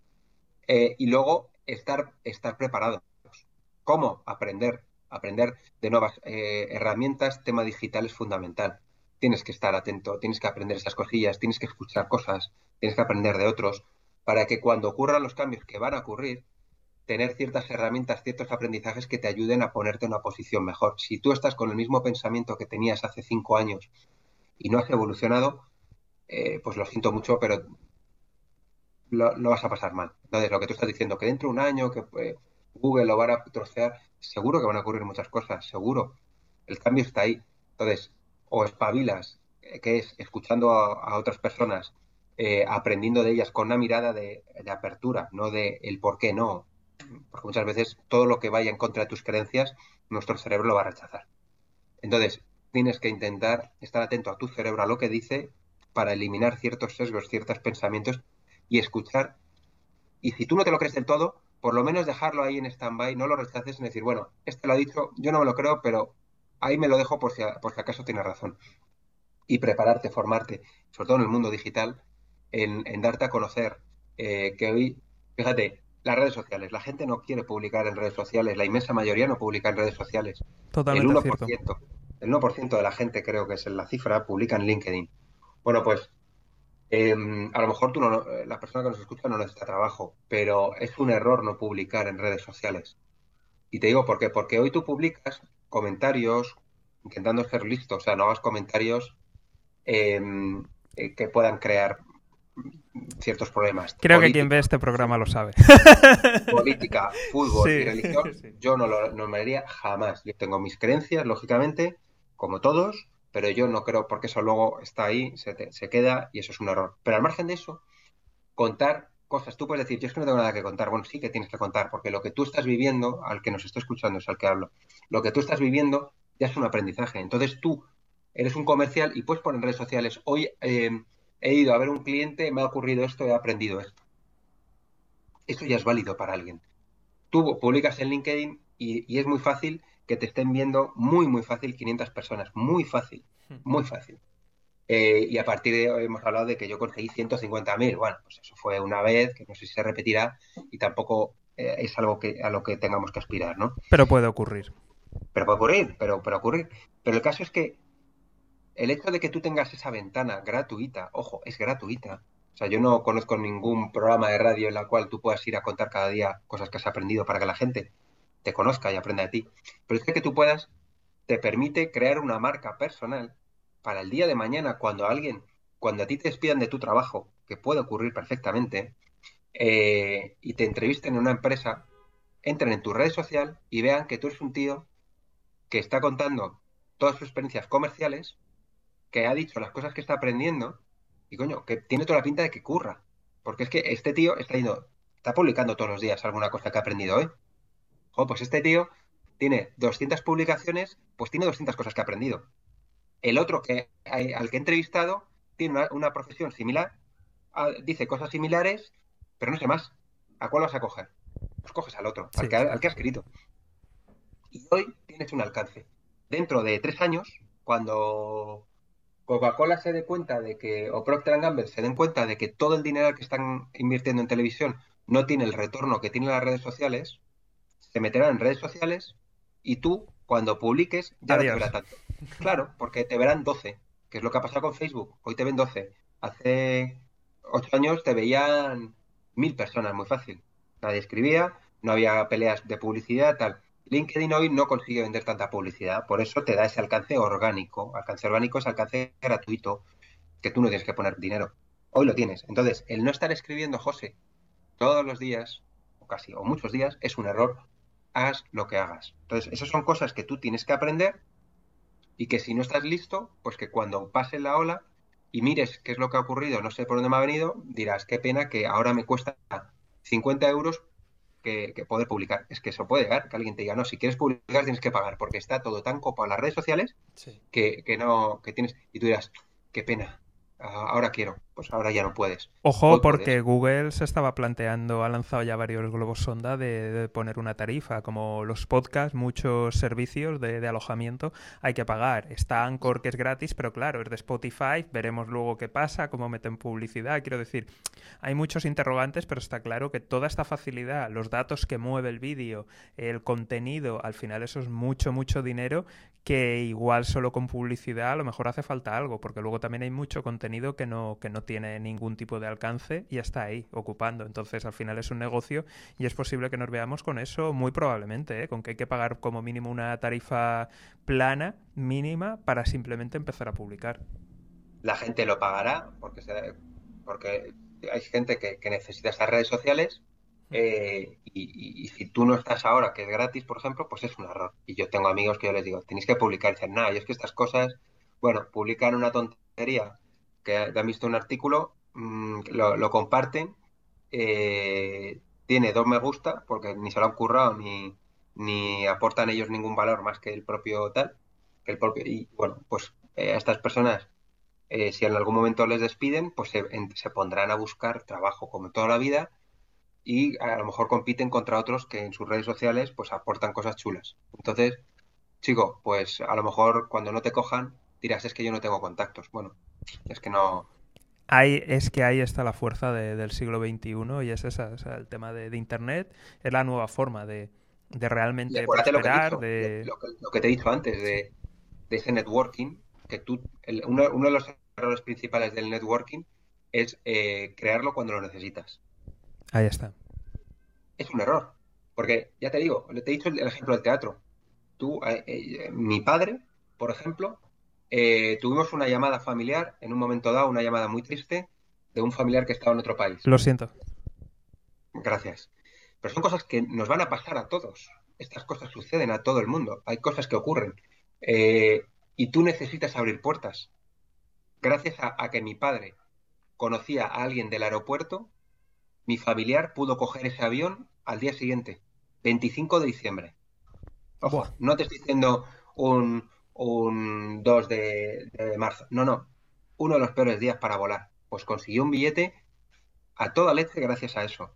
eh, y luego estar, estar preparados. ¿Cómo? Aprender. Aprender de nuevas eh, herramientas, tema digital es fundamental. Tienes que estar atento, tienes que aprender esas cosillas, tienes que escuchar cosas, tienes que aprender de otros, para que cuando ocurran los cambios que van a ocurrir, tener ciertas herramientas, ciertos aprendizajes que te ayuden a ponerte en una posición mejor. Si tú estás con el mismo pensamiento que tenías hace cinco años y no has evolucionado, eh, pues lo siento mucho, pero lo, vas a pasar mal. Entonces, lo que tú estás diciendo, que dentro de un año que eh, Google lo van a trocear, seguro que van a ocurrir muchas cosas, seguro. El cambio está ahí. Entonces, o espabilas, eh, que es escuchando a otras personas, eh, aprendiendo de ellas con una mirada de, apertura, no de el por qué no. Porque muchas veces todo lo que vaya en contra de tus creencias, nuestro cerebro lo va a rechazar. Entonces, tienes que intentar estar atento a tu cerebro, a lo que dice, para eliminar ciertos sesgos, ciertos pensamientos y escuchar. Y si tú no te lo crees del todo, por lo menos dejarlo ahí en stand-by, no lo rechaces en decir, bueno, este lo ha dicho, yo no me lo creo, pero ahí me lo dejo por si, por si acaso tiene razón. Y prepararte, formarte, sobre todo en el mundo digital, en, darte a conocer. Eh, que hoy, fíjate, las redes sociales, la gente no quiere publicar en redes sociales, la inmensa mayoría no publica en redes sociales. Totalmente el 1%, el 1% de la gente creo que es la cifra, publica en LinkedIn. Bueno, pues em, a lo mejor tú no, la persona que nos escucha no necesita trabajo, pero es un error no publicar en redes sociales. Y te digo por qué, porque hoy tú publicas comentarios intentando ser listo, o sea, no hagas comentarios em, eh, que puedan crear ciertos problemas. Creo que quien ve este programa lo sabe. Política, fútbol y religión, yo no lo no me haría jamás. Yo tengo mis creencias, lógicamente, como todos, pero yo no creo porque eso luego está ahí, se, se queda y eso es un error. Pero al margen de eso, contar cosas, tú puedes decir, yo es que no tengo nada que contar. Bueno, sí que tienes que contar, porque lo que tú estás viviendo, al que nos está escuchando es al que hablo, lo que tú estás viviendo ya es un aprendizaje. Entonces tú eres un comercial y puedes poner en redes sociales, hoy eh, he ido a ver un cliente, me ha ocurrido esto, he aprendido esto. Esto ya es válido para alguien. Tú publicas en LinkedIn y, es muy fácil que te estén viendo, muy, muy fácil, 500 personas. Muy fácil, hmm. muy fácil. Eh, y a partir de hoy hemos hablado de que yo conseguí 150.000. Bueno, pues eso fue una vez, que no sé si se repetirá y tampoco eh, es algo que, a lo que tengamos que aspirar, ¿no? Pero puede ocurrir. Pero puede ocurrir, pero puede ocurrir. Pero el caso es que el hecho de que tú tengas esa ventana gratuita, ojo, es gratuita. O sea, yo no conozco ningún programa de radio en la cual tú puedas ir a contar cada día cosas que has aprendido para que la gente te conozca y aprenda de ti. Pero es que tú puedas, te permite crear una marca personal para el día de mañana cuando alguien cuando a ti te despidan de tu trabajo, que puede ocurrir perfectamente, eh, y te entrevisten en una empresa, entren en tu red social y vean que tú eres un tío que está contando todas sus experiencias comerciales, que ha dicho las cosas que está aprendiendo, y coño, que tiene toda la pinta de que curra. Porque es que este tío está yendo, está publicando todos los días alguna cosa que ha aprendido hoy. Joder, pues este tío tiene 200 publicaciones, pues tiene 200 cosas que ha aprendido. El otro que al que he entrevistado tiene una, profesión similar, ah, dice cosas similares, pero no sé más. ¿A cuál vas a coger? Pues coges al otro, al, que, al que has escrito. Y hoy tienes un alcance. Dentro de tres años, cuando Coca-Cola se dé cuenta de que, o Procter Gamble se den cuenta de que todo el dinero que están invirtiendo en televisión no tiene el retorno que tienen las redes sociales, se meterán en redes sociales y tú, cuando publiques, ya no te verá tanto. Claro, porque te verán 12, que es lo que ha pasado con Facebook. Hoy te ven 12. Hace 8 años te veían mil personas, muy fácil. Nadie escribía, no había peleas de publicidad, tal. LinkedIn hoy no consigue vender tanta publicidad, por eso te da ese alcance orgánico. Alcance orgánico es alcance gratuito, que tú no tienes que poner dinero. Hoy lo tienes. Entonces, el no estar escribiendo José todos los días, o casi, o muchos días, es un error. Hagas lo que hagas. Entonces, esas son cosas que tú tienes que aprender y que si no estás listo, pues que cuando pase la ola y mires qué es lo que ha ocurrido, no sé por dónde me ha venido, dirás, qué pena que ahora me cuesta 50 euros que, poder publicar. Es que eso puede llegar, que alguien te diga, no, si quieres publicar tienes que pagar, porque está todo tan copado en las redes sociales que, que, no, que tienes, y tú dirás, qué pena, ahora quiero, pues ahora ya no puedes. Ojo, porque Google se estaba planteando, ha lanzado ya varios globos sonda de, poner una tarifa, como los podcasts, muchos servicios de, alojamiento hay que pagar. Está Anchor, que es gratis, pero claro, es de Spotify, veremos luego qué pasa, cómo meten publicidad. Quiero decir, hay muchos interrogantes, pero está claro que toda esta facilidad, los datos que mueve el vídeo, el contenido, al final eso es mucho, mucho dinero que igual solo con publicidad a lo mejor hace falta algo, porque luego también hay mucho contenido que no, que no tiene ningún tipo de alcance y está ahí ocupando. Entonces al final es un negocio y es posible que nos veamos con eso muy probablemente, ¿eh? con que hay que pagar como mínimo una tarifa plana mínima para simplemente empezar a publicar. La gente lo pagará porque, porque hay gente que, que necesita estas redes sociales eh, y, si tú no estás ahora, que es gratis, por ejemplo, pues es un error. Y yo tengo amigos que yo les digo, tenéis que publicar. Y dicen, nada, y es que estas cosas, bueno, publican una tontería, que han visto un artículo, mm, lo, comparten, eh, tiene dos me gusta, porque ni se lo han currado, ni, ni aportan ellos ningún valor más que el propio tal, que el propio, y bueno, pues eh, a estas personas, si en algún momento les despiden, pues se, se pondrán a buscar trabajo como toda la vida y a lo mejor compiten contra otros que en sus redes sociales pues aportan cosas chulas. Entonces, chico, pues a lo mejor cuando no te cojan dirás es que yo no tengo contactos. Bueno, es que no... Ahí, es que ahí está la fuerza del siglo XXI y es esa, el tema de, Internet, es la nueva forma de, realmente prosperar. Lo que, lo, que, te he dicho antes de, ese networking, que tú, uno, de los errores principales del networking es eh, crearlo cuando lo necesitas. Ahí está. Es un error. Porque, ya te digo, te he dicho el, ejemplo del teatro. Tú, eh, eh, mi padre, por ejemplo, eh, tuvimos una llamada familiar, en un momento dado, una llamada muy triste, de un familiar que estaba en otro país. Lo siento. Gracias. Pero son cosas que nos van a pasar a todos. Estas cosas suceden a todo el mundo. Hay cosas que ocurren. y tú necesitas abrir puertas. Gracias a que mi padre conocía a alguien del aeropuerto, mi familiar pudo coger ese avión al día siguiente, 25 de diciembre. Ojo, no te estoy diciendo un, 2 de, marzo, no, no, uno de los peores días para volar. Pues consiguió un billete a toda leche gracias a eso.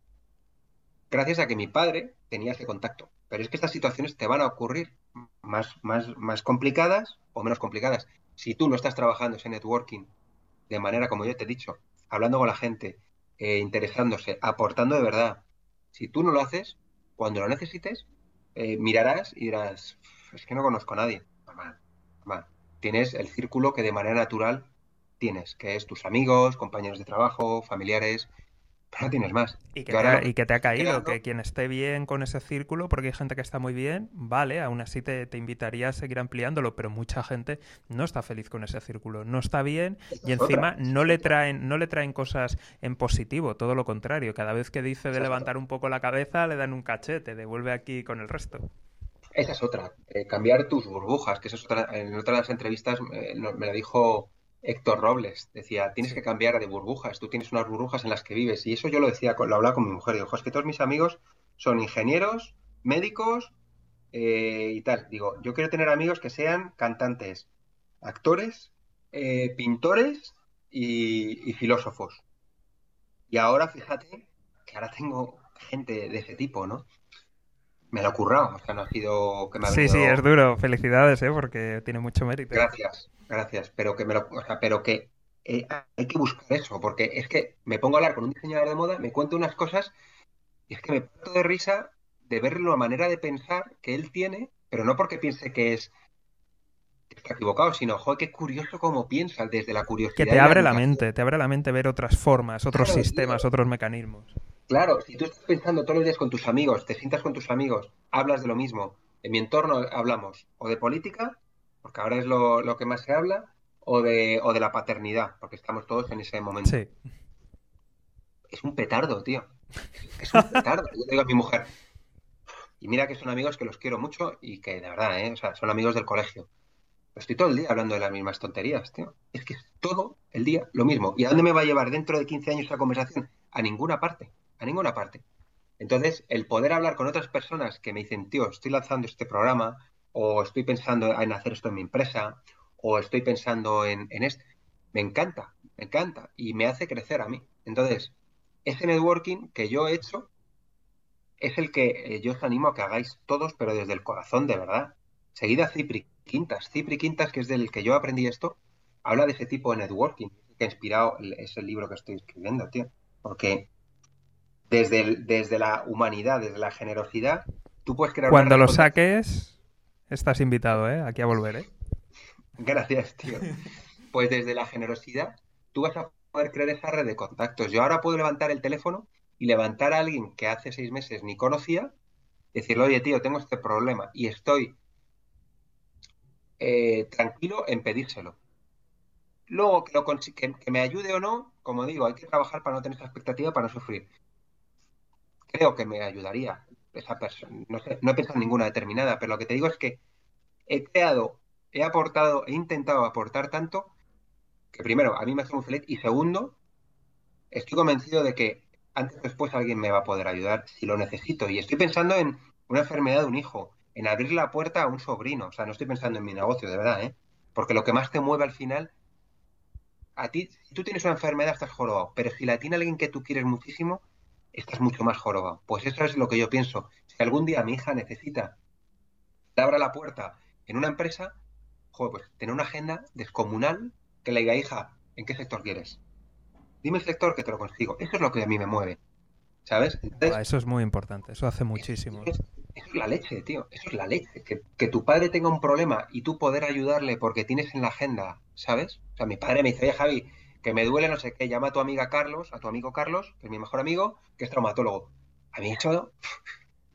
Gracias a que mi padre tenía ese contacto. Pero es que estas situaciones te van a ocurrir más, más, más complicadas o menos complicadas. Si tú no estás trabajando ese networking de manera como yo te he dicho, hablando con la gente, eh, interesándose, aportando de verdad. Si tú no lo haces, cuando lo necesites, eh, mirarás y dirás, es que no conozco a nadie. Tienes el círculo que de manera natural tienes, que es tus amigos, compañeros de trabajo, familiares, pero no tienes más. Y que, te ha, y que te ha, caído, que quien esté bien con ese círculo, porque hay gente que está muy bien, vale, aún así te, te, invitaría a seguir ampliándolo, pero mucha gente no está feliz con ese círculo, no está bien y encima no le traen, no le traen cosas en positivo, todo lo contrario, cada vez que dice de levantar un poco la cabeza le dan un cachete, devuelve aquí con el resto. Esa es otra, eh, cambiar tus burbujas, que eso es otra, en otra de las entrevistas eh, me lo dijo Héctor Robles decía, tienes que cambiar de burbujas, tú tienes unas burbujas en las que vives. Y eso yo lo decía, lo hablaba con mi mujer, digo, es que todos mis amigos son ingenieros, médicos eh, y tal. Digo, yo quiero tener amigos que sean cantantes, actores, pintores y, filósofos. Y ahora fíjate que ahora tengo gente de ese tipo, ¿no? Me lo ha currado, o sea, no ha sido que me ha Sí, sí, es duro. Felicidades, ¿eh? Porque tiene mucho mérito. Gracias. Gracias, pero que me lo, o sea, pero que eh, hay que buscar eso, porque es que me pongo a hablar con un diseñador de moda, me cuenta unas cosas y es que me pongo de risa de ver la manera de pensar que él tiene, pero no porque piense que es está equivocado, sino, joder, qué curioso cómo piensa desde la curiosidad. Que te abre la, mente, te abre la mente ver otras formas, otros sistemas, otros mecanismos. Claro, si tú estás pensando todos los días con tus amigos, te sientas con tus amigos, hablas de lo mismo, en mi entorno hablamos o de política porque ahora es lo, que más se habla, o de, o de la paternidad, porque estamos todos en ese momento. Sí. Es un petardo, tío. Es un petardo. Yo digo a mi mujer, y mira que son amigos que los quiero mucho y que de verdad, ¿eh? O sea, son amigos del colegio. estoy todo el día hablando de las mismas tonterías, tío. Es que es todo el día lo mismo. ¿Y a dónde me va a llevar dentro de 15 años esa conversación? A ninguna parte. A ninguna parte. Entonces, el poder hablar con otras personas que me dicen, tío, estoy lanzando este programa, o estoy pensando en hacer esto en mi empresa, o estoy pensando en, esto. Me encanta, me encanta y me hace crecer a mí. Entonces, ese networking que yo he hecho es el que eh, yo os animo a que hagáis todos, pero desde el corazón, de verdad. Seguida Cipri Quintas. Cipri Quintas, que es del que yo aprendí esto, habla de ese tipo de networking, que ha inspirado ese libro que estoy escribiendo, tío. Porque desde, desde la humanidad, desde la generosidad, tú puedes crear... Cuando lo saques, Estás invitado, ¿eh? Aquí a volver, ¿eh? Gracias, tío. Pues desde la generosidad, tú vas a poder crear esa red de contactos. Yo ahora puedo levantar el teléfono y levantar a alguien que hace seis meses ni conocía, decirle, oye, tío, tengo este problema y estoy eh, tranquilo en pedírselo. Luego, que, lo que, que me ayude o no, como digo, hay que trabajar para no tener esa expectativa, para no sufrir. Creo que me ayudaría esa persona, no sé, no he pensado en ninguna determinada, pero lo que te digo es que he creado, he aportado, he intentado aportar tanto que primero, a mí me hace muy feliz y segundo, estoy convencido de que antes o después alguien me va a poder ayudar si lo necesito. Y estoy pensando en una enfermedad de un hijo, en abrir la puerta a un sobrino. O sea, no estoy pensando en mi negocio, de verdad, ¿eh? Porque lo que más te mueve al final, a ti, si tú tienes una enfermedad estás jorobado, pero si la tiene alguien que tú quieres muchísimo, estás mucho más jorobado. Pues eso es lo que yo pienso. Si algún día mi hija necesita que abra la puerta en una empresa, joder, pues tener una agenda descomunal que le diga, hija, ¿en qué sector quieres? Dime el sector que te lo consigo. Eso es lo que a mí me mueve. ¿Sabes? eso es muy importante, eso hace muchísimo. Eso es, la leche, tío. Eso es la leche. Que, que, tu padre tenga un problema y tú poder ayudarle porque tienes en la agenda, ¿sabes? O sea, mi padre me dice, oye, Javi, que me duele no sé qué, llama a tu amiga Carlos, a tu amigo Carlos, que es mi mejor amigo, que es traumatólogo. A mí eso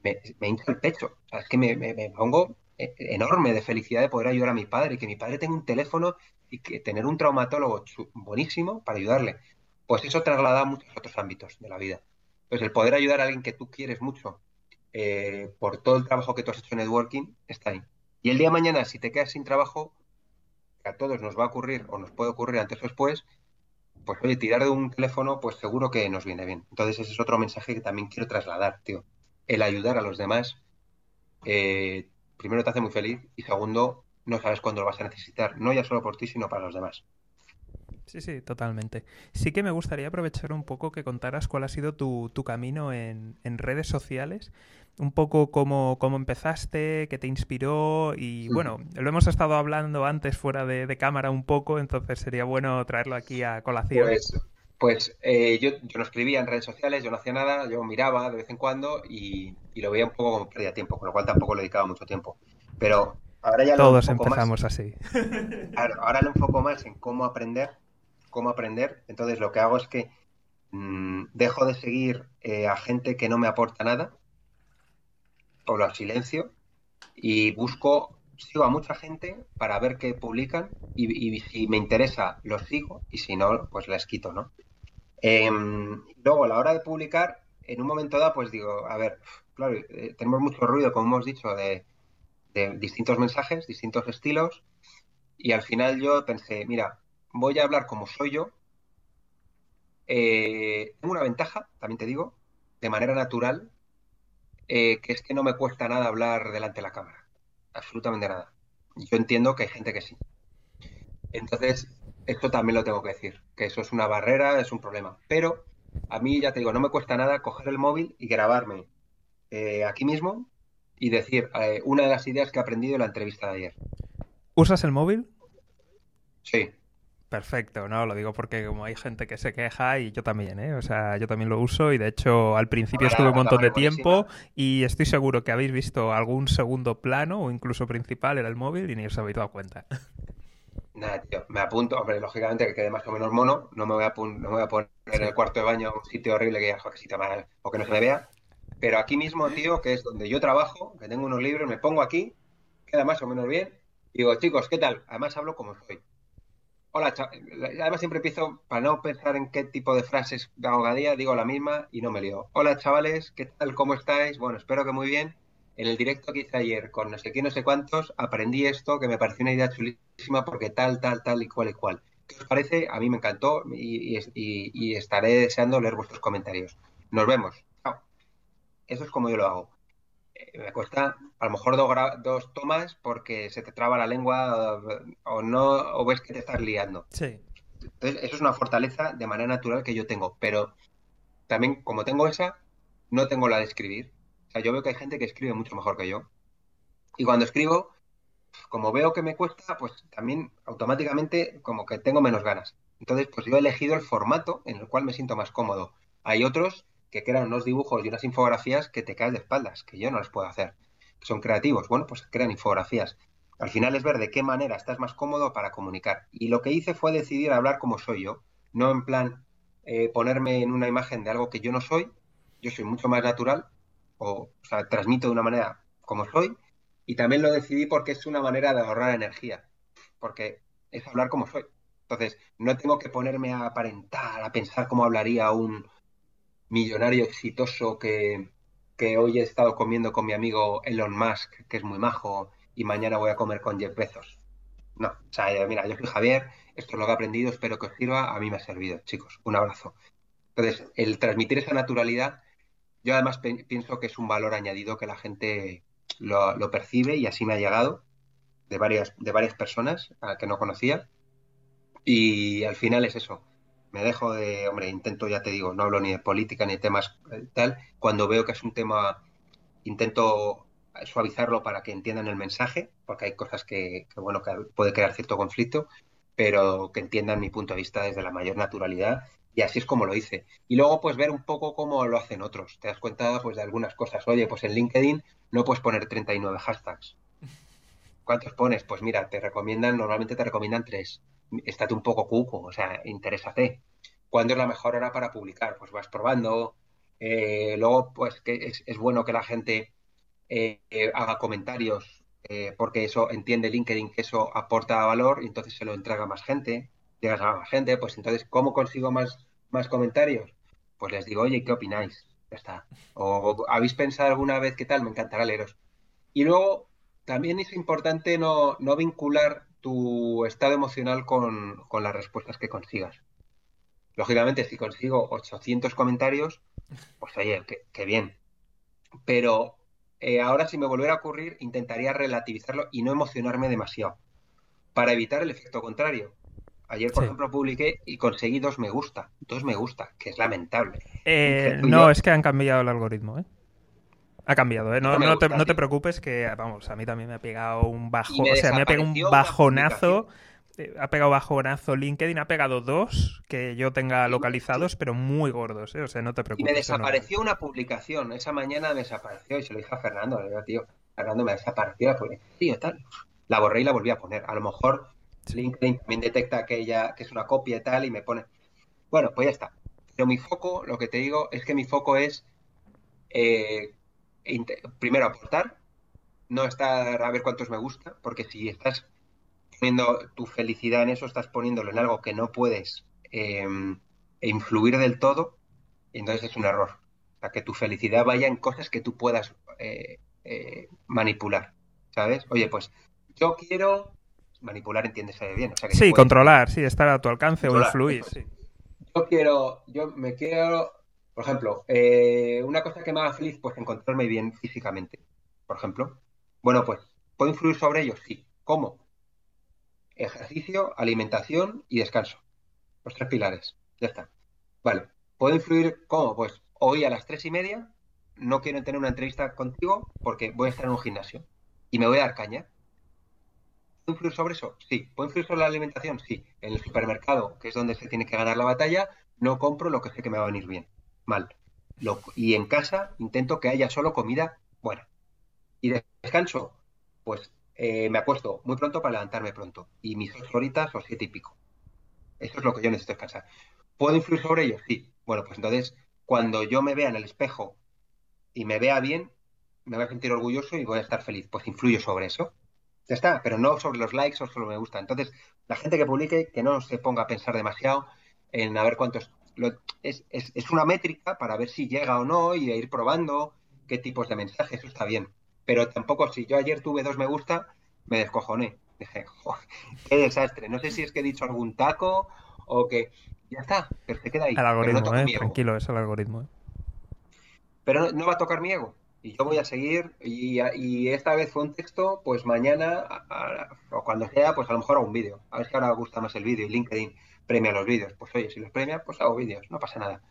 me, me hincha el pecho. O sea, es que me, pongo e, enorme de felicidad de poder ayudar a mi padre, que mi padre tenga un teléfono y que tener un traumatólogo buenísimo para ayudarle. Pues eso traslada a muchos otros ámbitos de la vida. Entonces, el poder ayudar a alguien que tú quieres mucho eh, por todo el trabajo que tú has hecho en networking está ahí. Y el día de mañana, si te quedas sin trabajo, que a todos nos va a ocurrir o nos puede ocurrir antes o después, pues oye, tirar de un teléfono, pues seguro que nos viene bien. Entonces ese es otro mensaje que también quiero trasladar, tío. El ayudar a los demás, eh, primero te hace muy feliz y segundo, no sabes cuándo lo vas a necesitar, no ya solo por ti, sino para los demás. Sí, sí, totalmente. Sí que me gustaría aprovechar un poco que contaras cuál ha sido tu, camino en, redes sociales, un poco cómo, cómo, empezaste, qué te inspiró y bueno, lo hemos estado hablando antes fuera de, cámara un poco, entonces sería bueno traerlo aquí a colación. Pues, pues eh, yo, yo, no escribía en redes sociales, yo no hacía nada, yo miraba de vez en cuando y, lo veía un poco como pérdida tiempo, con lo cual tampoco le dedicaba mucho tiempo. Pero ahora ya Todos empezamos así. ahora lo enfoco más en cómo aprender cómo aprender. Entonces lo que hago es que mm, dejo de seguir eh, a gente que no me aporta nada, o lo silencio, y busco, sigo a mucha gente para ver qué publican, y, si me interesa, los sigo, y si no, pues les quito, ¿no? Em, luego, a la hora de publicar, en un momento dado, pues digo, a ver, claro, eh, tenemos mucho ruido, como hemos dicho, de, de distintos mensajes, distintos estilos, y al final yo pensé, mira, voy a hablar como soy yo. Eh, tengo una ventaja, también te digo, de manera natural, eh, que es que no me cuesta nada hablar delante de la cámara. Absolutamente nada. Yo entiendo que hay gente que sí. Entonces, esto también lo tengo que decir, que eso es una barrera, es un problema. Pero a mí, ya te digo, no me cuesta nada coger el móvil y grabarme eh, aquí mismo y decir una de las ideas que he aprendido en la entrevista de ayer. ¿Usas el móvil? Sí. Perfecto, no, lo digo porque como hay gente que se queja y yo también, ¿eh? O sea, yo también lo uso y de hecho al principio estuve un montón de tiempo y estoy seguro que habéis visto algún segundo plano o incluso principal en el móvil y ni os habéis dado cuenta. Nada, tío, me apunto, hombre, lógicamente que quede más o menos mono, no me voy a, no me voy a poner en el cuarto de baño un sitio horrible que ya que sitio mal o que no se me vea, pero aquí mismo, tío, que es donde yo trabajo, que tengo unos libros, me pongo aquí, queda más o menos bien, y digo, chicos, ¿qué tal? Además hablo como soy Hola, además siempre empiezo, para no pensar en qué tipo de frases de ahogadía, digo la misma y no me lío. Hola chavales, ¿qué tal? ¿Cómo estáis? Bueno, espero que muy bien. En el directo que hice ayer con no sé quién, no sé cuántos, aprendí esto que me pareció una idea chulísima porque tal, tal, tal y cual y cual. ¿Qué os parece? A mí me encantó y estaré deseando leer vuestros comentarios. Nos vemos. Chao. Eso es como yo lo hago me cuesta a lo mejor dos tomas porque se te traba la lengua o no o ves que te estás liando. Sí. Entonces, eso es una fortaleza de manera natural que yo tengo, pero también como tengo esa, no tengo la de escribir. O sea, yo veo que hay gente que escribe mucho mejor que yo. Y cuando escribo, como veo que me cuesta, pues también automáticamente como que tengo menos ganas. Entonces, pues yo he elegido el formato en el cual me siento más cómodo. Hay otros que crean unos dibujos y unas infografías que te caes de espaldas, que yo no les puedo hacer. Son creativos, bueno, pues crean infografías. Al final es ver de qué manera estás más cómodo para comunicar. Y lo que hice fue decidir hablar como soy yo, no en plan eh, ponerme en una imagen de algo que yo no soy. Yo soy mucho más natural, o, o sea, transmito de una manera como soy, y también lo decidí porque es una manera de ahorrar energía, porque es hablar como soy. Entonces, no tengo que ponerme a aparentar, a pensar cómo hablaría un, millonario exitoso que, hoy he estado comiendo con mi amigo Elon Musk, que es muy majo, y mañana voy a comer con Jeff Bezos. No, o sea, mira, yo soy Javier, esto es lo que he aprendido, espero que os sirva, a mí me ha servido, chicos, un abrazo. Entonces, el transmitir esa naturalidad, yo además pienso que es un valor añadido que la gente lo, lo, percibe y así me ha llegado de varias, de varias personas a que no conocía. Y al final es eso, me dejo de, hombre, intento, ya te digo, no hablo ni de política ni de temas eh, tal, cuando veo que es un tema, intento suavizarlo para que entiendan el mensaje, porque hay cosas que, bueno, que puede crear cierto conflicto, pero que entiendan mi punto de vista desde la mayor naturalidad y así es como lo hice. Y luego pues ver un poco cómo lo hacen otros. Te das cuenta pues de algunas cosas. Oye, pues en LinkedIn no puedes poner 39 hashtags. ¿Cuántos pones? Pues mira, te recomiendan, normalmente te recomiendan tres estate un poco cuco, o sea, interésate. ¿Cuándo es la mejor hora para publicar? Pues vas probando. Eh, luego, pues que es, bueno que la gente eh, eh, haga comentarios, porque eso entiende LinkedIn que eso aporta valor y entonces se lo entrega a más gente, llegas a más gente, pues entonces, ¿cómo consigo más, más comentarios? Pues les digo, oye, ¿qué opináis? Ya está. O habéis pensado alguna vez qué tal, me encantará leeros. Y luego, también es importante no, no vincular tu estado emocional con, las respuestas que consigas. Lógicamente, si consigo 800 comentarios, pues oye, qué, bien. Pero eh, ahora si me volviera a ocurrir, intentaría relativizarlo y no emocionarme demasiado, para evitar el efecto contrario. Ayer, por ejemplo, publiqué y conseguí dos me gusta, dos me gusta, que es lamentable. Eh, no, es que han cambiado el algoritmo, ¿eh? Ha cambiado, ¿eh? No, no, te, no, te, preocupes que, vamos, a mí también me ha pegado un bajo, o sea, me ha pegado un bajonazo. Eh, ha pegado bajonazo LinkedIn, ha pegado dos que yo tenga localizados, pero muy gordos, ¿eh? O sea, no te preocupes. Y me desapareció una publicación, esa mañana me desapareció y se lo dije a Fernando, le digo, tío, Fernando me desapareció la publicación, tal. La borré y la volví a poner. A lo mejor LinkedIn también detecta que ella, que es una copia y tal, y me pone. Bueno, pues ya está. Pero mi foco, lo que te digo, es que mi foco es eh, primero aportar, no estar a ver cuántos me gusta, porque si estás poniendo tu felicidad en eso, estás poniéndolo en algo que no puedes em, influir del todo, y entonces es un error. O sea, que tu felicidad vaya en cosas que tú puedas eh, eh, manipular, ¿sabes? Oye, pues yo quiero manipular, entiendes bien. sí, controlar, sí, estar a tu alcance o influir. Sí. Yo quiero, yo me quiero, por ejemplo, eh, una cosa que me haga feliz, pues encontrarme bien físicamente, por ejemplo. Bueno, pues, ¿puedo influir sobre ellos? Sí. ¿Cómo? Ejercicio, alimentación y descanso. Los tres pilares. Ya está. Vale. ¿Puedo influir cómo? Pues hoy a las tres y media no quiero tener una entrevista contigo porque voy a estar en un gimnasio y me voy a dar caña. ¿Puedo influir sobre eso? Sí. ¿Puedo influir sobre la alimentación? Sí. En el supermercado, que es donde se tiene que ganar la batalla, no compro lo que sé que me va a venir bien. Mal. y en casa intento que haya solo comida buena. Y descanso, pues eh, me acuesto muy pronto para levantarme pronto. Y mis ocho horitas o siete y pico. Eso es lo que yo necesito descansar. ¿Puedo influir sobre ello? Sí. Bueno, pues entonces, cuando yo me vea en el espejo y me vea bien, me voy a sentir orgulloso y voy a estar feliz. Pues influyo sobre eso. Ya está, pero no sobre los likes o solo me gusta. Entonces, la gente que publique, que no se ponga a pensar demasiado en a ver cuántos... es, es, una métrica para ver si llega o no y ir probando qué tipos de mensajes, eso está bien. Pero tampoco, si yo ayer tuve dos me gusta, me descojoné. Dije, qué desastre. No sé si es que he dicho algún taco o que... Ya está, pero se queda ahí. El algoritmo, eh, tranquilo, es el algoritmo. Eh. Pero no va a tocar mi ego y yo voy a seguir y, esta vez fue un texto, pues mañana o cuando sea, pues a lo mejor hago un vídeo. A ver si ahora gusta más el vídeo y LinkedIn premia los vídeos. Pues oye, si los premia, pues hago vídeos, no pasa nada.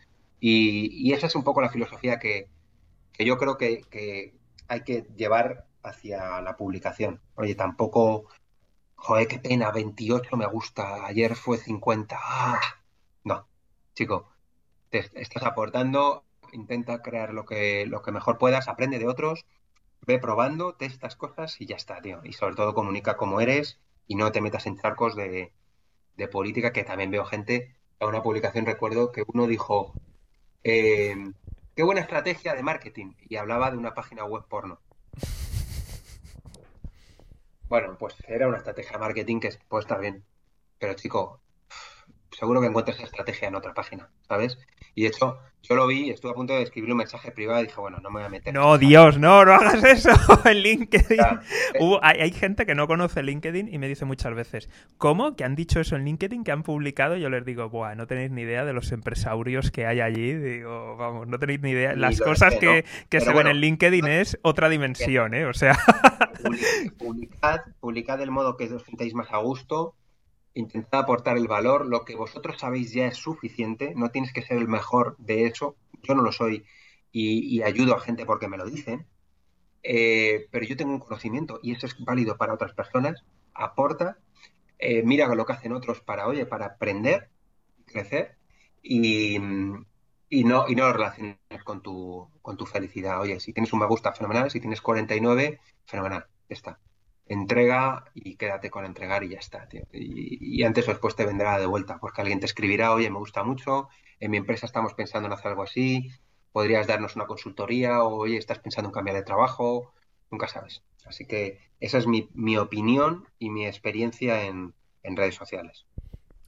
Y, esa es un poco la filosofía que, yo creo que, hay que llevar hacia la publicación. Oye, tampoco, joder, qué pena, 28 me gusta, ayer fue 50. ¡Ah! No, chico, te estás aportando intenta crear lo que, lo que mejor puedas, aprende de otros, ve probando, testas cosas y ya está, tío. Y sobre todo comunica cómo eres y no te metas en charcos de, política, que también veo gente, a una publicación recuerdo que uno dijo, eh, qué buena estrategia de marketing, y hablaba de una página web porno. Bueno, pues era una estrategia de marketing que puede estar bien. Pero chico, seguro que encuentras estrategia en otra página, ¿sabes? Y de hecho, yo lo vi, estuve a punto de escribir un mensaje privado y dije, bueno, no me voy a meter. No, Dios, no, no hagas eso en LinkedIn. Eh. hay, gente que no conoce LinkedIn y me dice muchas veces, ¿cómo? Que han dicho eso en LinkedIn, que han publicado. Yo les digo, buah, no tenéis ni idea de los empresarios que hay allí. Digo, vamos, no tenéis ni idea. Las cosas que, se ven en LinkedIn es otra dimensión, ¿eh? O sea. publicad, publicad del modo que os sintáis más a gusto intentad aportar el valor, lo que vosotros sabéis ya es suficiente, no tienes que ser el mejor de eso, yo no lo soy y, ayudo a gente porque me lo dicen, eh, pero yo tengo un conocimiento y eso es válido para otras personas, aporta, eh, mira lo que hacen otros para, oye, para aprender, crecer y, no, y no lo relaciones con tu, con tu felicidad. Oye, si tienes un me gusta, fenomenal, si tienes 49, fenomenal, ya está entrega y quédate con entregar y ya está, tío. Y, antes o después te vendrá de vuelta, porque alguien te escribirá, oye, me gusta mucho, en mi empresa estamos pensando en hacer algo así, podrías darnos una consultoría, o oye, estás pensando en cambiar de trabajo, nunca sabes. Así que esa es mi, opinión y mi experiencia en, redes sociales.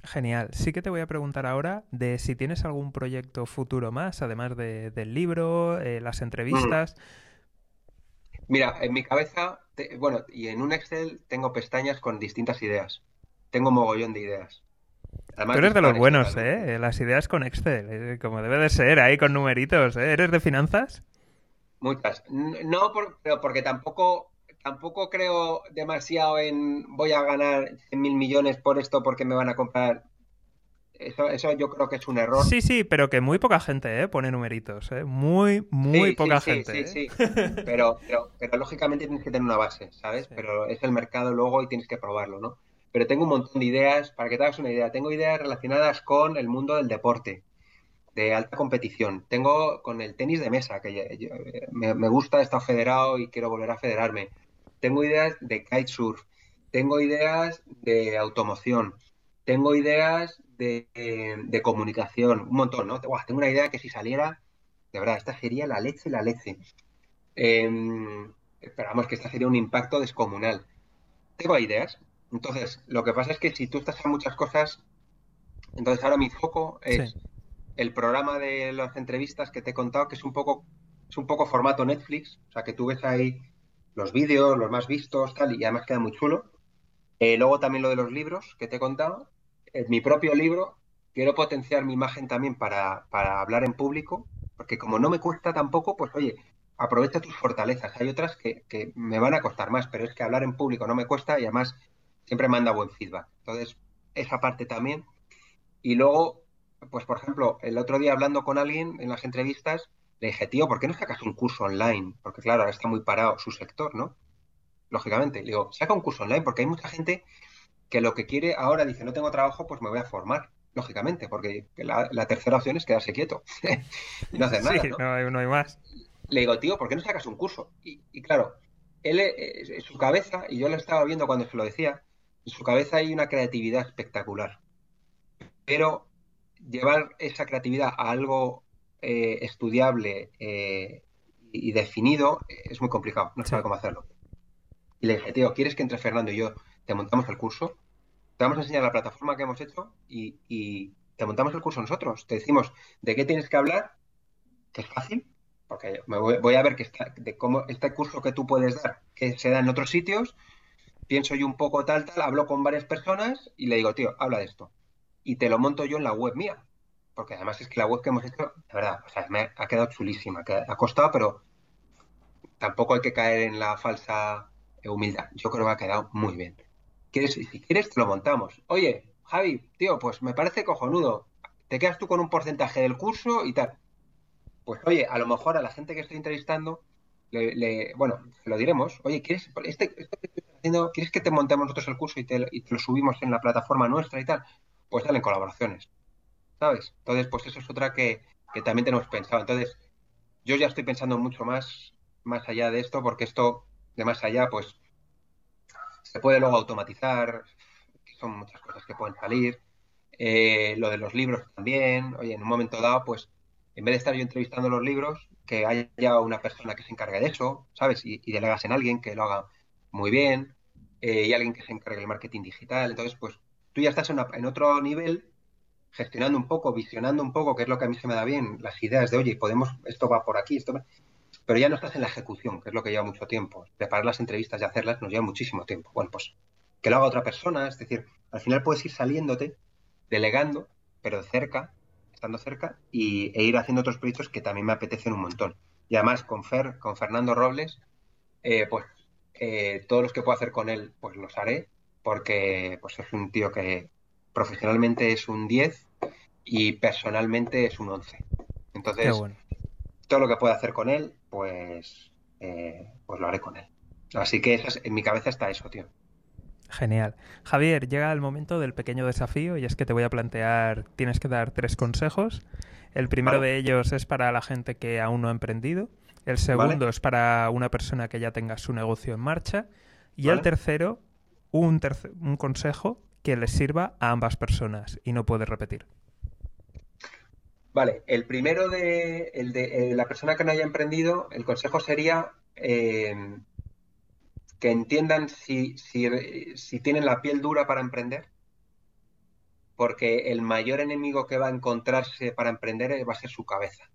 Genial. Sí que te voy a preguntar ahora de si tienes algún proyecto futuro más, además del libro, eh, las entrevistas. Mira, en mi cabeza, bueno, y en un Excel tengo pestañas con distintas ideas. Tengo mogollón de ideas. Tú eres de los buenos, ¿eh? Las ideas con Excel, eh, como debe de ser, ahí con numeritos, ¿eh? ¿Eres de finanzas? Muchas. No, pero porque tampoco, tampoco creo demasiado en voy a ganar 100 mil millones por esto porque me van a comprar eso, eso yo creo que es un error. Sí, sí, pero que muy poca gente ¿eh? pone numeritos. ¿eh? Muy, muy poca gente. Sí, sí, sí. Pero, pero, lógicamente tienes que tener una base, ¿sabes? Pero es el mercado luego y tienes que probarlo, ¿no? Pero tengo un montón de ideas, para que te hagas una idea, tengo ideas relacionadas con el mundo del deporte, de alta competición. Tengo con el tenis de mesa, que me, me gusta, he estado federado y quiero volver a federarme. Tengo ideas de kitesurf, tengo ideas de automoción tengo ideas de, comunicación, un montón, ¿no? tengo una idea que si saliera, de verdad, esta sería la leche, la leche. Eh, esperamos que esta sería un impacto descomunal. Tengo ideas. Entonces, lo que pasa es que si tú estás en muchas cosas, entonces ahora mi foco es el programa de las entrevistas que te he contado, que es un poco, es un poco formato Netflix, o sea que tú ves ahí los vídeos, los más vistos, tal, y además queda muy chulo. Eh, luego también lo de los libros que te he contado. En mi propio libro quiero potenciar mi imagen también para, para hablar en público, porque como no me cuesta tampoco, pues oye, aprovecha tus fortalezas. Hay otras que, que, me van a costar más, pero es que hablar en público no me cuesta y además siempre manda buen feedback. Entonces, esa parte también. Y luego, pues por ejemplo, el otro día hablando con alguien en las entrevistas, le dije, tío, ¿por qué no sacas un curso online? Porque claro, ahora está muy parado su sector, ¿no? Lógicamente. Le digo, saca un curso online porque hay mucha gente que lo que quiere ahora dice, no tengo trabajo, pues me voy a formar. Lógicamente, porque la, tercera opción es quedarse quieto y no hacer nada. Sí, ¿no? hay, no hay más. Le digo, tío, ¿por qué no sacas un curso? Y, claro, él, eh, en su cabeza, y yo lo estaba viendo cuando se lo decía, en su cabeza hay una creatividad espectacular. Pero llevar esa creatividad a algo eh, estudiable eh, y definido es muy complicado, no sabe cómo hacerlo. Y le dije, tío, ¿quieres que entre Fernando y yo te montamos el curso? Te vamos a enseñar la plataforma que hemos hecho y, te montamos el curso nosotros. Te decimos de qué tienes que hablar, que es fácil, porque me voy, a ver que está, de cómo este curso que tú puedes dar, que se da en otros sitios, pienso yo un poco tal, tal, hablo con varias personas y le digo, tío, habla de esto. Y te lo monto yo en la web mía porque además es que la web que hemos hecho, de verdad, o sea, me ha quedado chulísima, que ha costado, pero tampoco hay que caer en la falsa humildad. Yo creo que ha quedado muy bien. ¿Quieres, si quieres, te lo montamos. Oye, Javi, tío, pues me parece cojonudo. Te quedas tú con un porcentaje del curso y tal. Pues oye, a lo mejor a la gente que estoy entrevistando, le, bueno, se lo diremos. Oye, ¿quieres, este, que haciendo, ¿quieres que te montemos nosotros el curso y te, y te lo subimos en la plataforma nuestra y tal? Pues dale en colaboraciones. ¿sabes? Entonces, pues eso es otra que, también tenemos pensado. Entonces, yo ya estoy pensando mucho más, más allá de esto, porque esto de más allá, pues se puede luego automatizar, son muchas cosas que pueden salir. Eh, lo de los libros también, oye, en un momento dado, pues en vez de estar yo entrevistando los libros, que haya una persona que se encargue de eso, ¿sabes? Y, delegas en alguien que lo haga muy bien, eh, y alguien que se encargue del marketing digital. Entonces, pues tú ya estás en, otro nivel gestionando un poco, visionando un poco, que es lo que a mí se me da bien, las ideas de, oye, podemos, esto va por aquí, esto va... Pero ya no estás en la ejecución, que es lo que lleva mucho tiempo. Preparar las entrevistas y hacerlas nos lleva muchísimo tiempo. Bueno, pues que lo haga otra persona, es decir, al final puedes ir saliéndote, delegando, pero cerca, estando cerca, y, e ir haciendo otros proyectos que también me apetecen un montón. Y además con Fer, con Fernando Robles, eh, pues eh, todos los que puedo hacer con él, pues los haré, porque pues es un tío que, profesionalmente es un 10 y personalmente es un 11. Entonces, todo lo que pueda hacer con él, pues, eh, pues lo haré con él. Así que en mi cabeza está eso, tío. Genial. Javier, llega el momento del pequeño desafío y es que te voy a plantear, tienes que dar tres consejos. El primero de ellos es para la gente que aún no ha emprendido. El segundo es para una persona que ya tenga su negocio en marcha. Y el tercero, un, un consejo que les sirva a ambas personas y no puedes repetir. Vale, el primero de, el de eh, la persona que no haya emprendido, el consejo sería eh, que entiendan si, si, tienen la piel dura para emprender, porque el mayor enemigo que va a encontrarse para emprender va a ser su cabeza,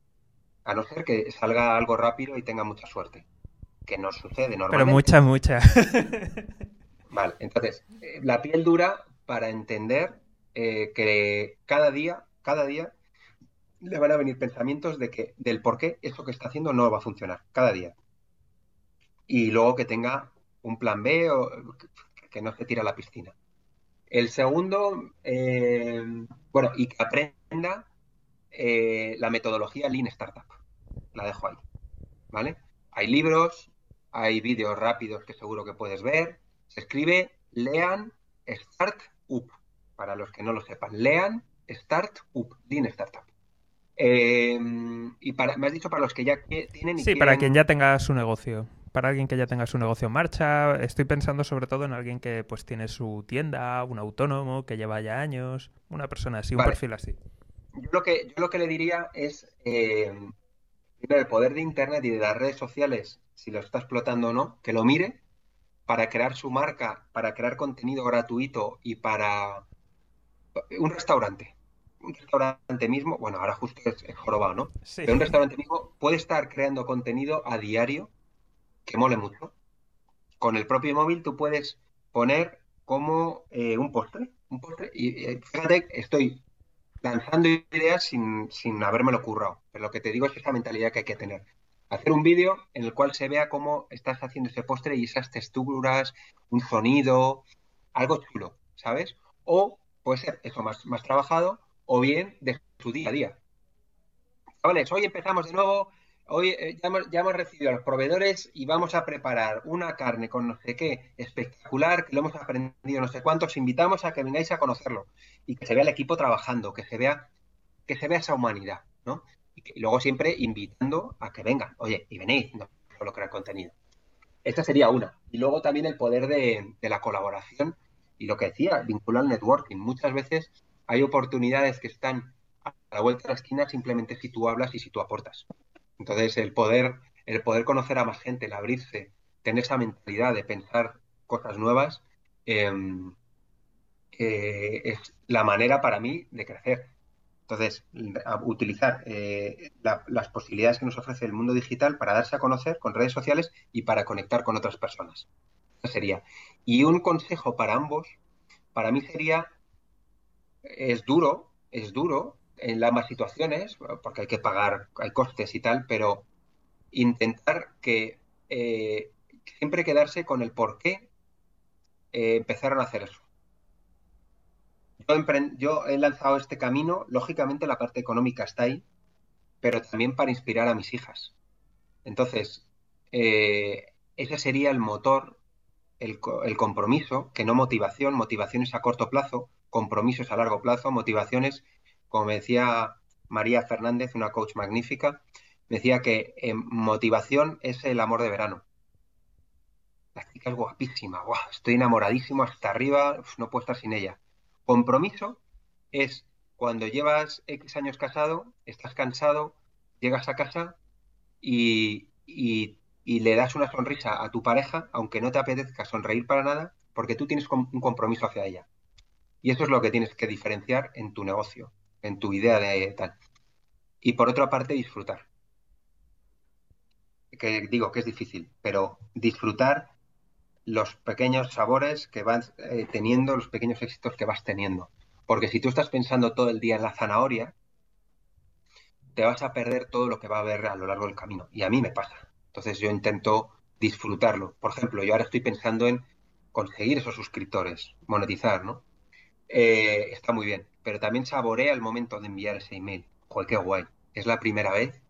a no ser que salga algo rápido y tenga mucha suerte, que no sucede normalmente. Pero mucha, mucha. Vale, entonces, eh, la piel dura para entender eh, que cada día, cada día le van a venir pensamientos de que, del por qué eso que está haciendo no va a funcionar, cada día. Y luego que tenga un plan B o que no se tire a la piscina. El segundo, eh, bueno, y que aprenda eh, la metodología Lean Startup. La dejo ahí. ¿Vale? Hay libros, hay vídeos rápidos que seguro que puedes ver. Se escribe Lean Start Up, para los que no lo sepan. Lean Start Up, Lean Startup. Eh, y para, me has dicho para los que ya tienen... sí, para quien ya tenga su negocio. para alguien que ya tenga su negocio en marcha. Estoy pensando sobre todo en alguien que pues tiene su tienda, un autónomo que lleva ya años, una persona así, un perfil así. Yo lo que, yo lo que le diría es eh, el poder de Internet y de las redes sociales, si lo está explotando o no, que lo mire para crear su marca, para crear contenido gratuito y para un restaurante un restaurante mismo, bueno, ahora justo es, jorobado, ¿no? Sí. Pero un restaurante mismo puede estar creando contenido a diario que mole mucho. Con el propio móvil tú puedes poner como eh, un postre, un postre, y eh, fíjate, estoy lanzando ideas sin, sin lo currado, pero lo que te digo es esa mentalidad que hay que tener. Hacer un vídeo en el cual se vea cómo estás haciendo ese postre y esas texturas, un sonido, algo chulo, ¿sabes? O puede ser eso más, más trabajado, o bien de su día a día. Chavales, hoy empezamos de nuevo. Hoy eh, ya, hemos, recibido a los proveedores y vamos a preparar una carne con no sé qué espectacular, que lo hemos aprendido no sé cuántos. Invitamos a que vengáis a conocerlo y que se vea el equipo trabajando, que se vea, que se vea esa humanidad, ¿no? Y, luego siempre invitando a que vengan. Oye, y venid, no solo crear contenido. Esta sería una. Y luego también el poder de, de la colaboración y lo que decía, vincular networking. Muchas veces hay oportunidades que están a la vuelta de la esquina simplemente si tú hablas y si tú aportas. Entonces, el poder, el poder conocer a más gente, el abrirse, tener esa mentalidad de pensar cosas nuevas, em, eh, es la manera para mí de crecer. Entonces, utilizar eh, las posibilidades que nos ofrece el mundo digital para darse a conocer con redes sociales y para conectar con otras personas. Eso sería. Y un consejo para ambos, para mí sería es duro, es duro en ambas situaciones, porque hay que pagar, hay costes y tal, pero intentar que eh, siempre quedarse con el por qué eh, empezaron a hacer eso. Yo, he lanzado este camino, lógicamente la parte económica está ahí, pero también para inspirar a mis hijas. Entonces, eh, ese sería el motor, el, el compromiso, que no motivación, motivación es a corto plazo, compromisos a largo plazo, motivaciones, como decía María Fernández, una coach magnífica, decía que eh, motivación es el amor de verano. La chica es guapísima, estoy enamoradísimo hasta arriba, no puedo estar sin ella. Compromiso es cuando llevas X años casado, estás cansado, llegas a casa y, le das una sonrisa a tu pareja, aunque no te apetezca sonreír para nada, porque tú tienes un compromiso hacia ella. Y eso es lo que tienes que diferenciar en tu negocio, en tu idea de tal. Y por otra parte, disfrutar. Que digo que es difícil, pero disfrutar los pequeños sabores que vas eh, teniendo, los pequeños éxitos que vas teniendo. Porque si tú estás pensando todo el día en la zanahoria, te vas a perder todo lo que va a haber a lo largo del camino. Y a mí me pasa. Entonces yo intento disfrutarlo. Por ejemplo, yo ahora estoy pensando en conseguir esos suscriptores, monetizar, ¿no? Eh, está muy bien. Pero también saborea el momento de enviar ese email. Joder, qué guay. Es la primera vez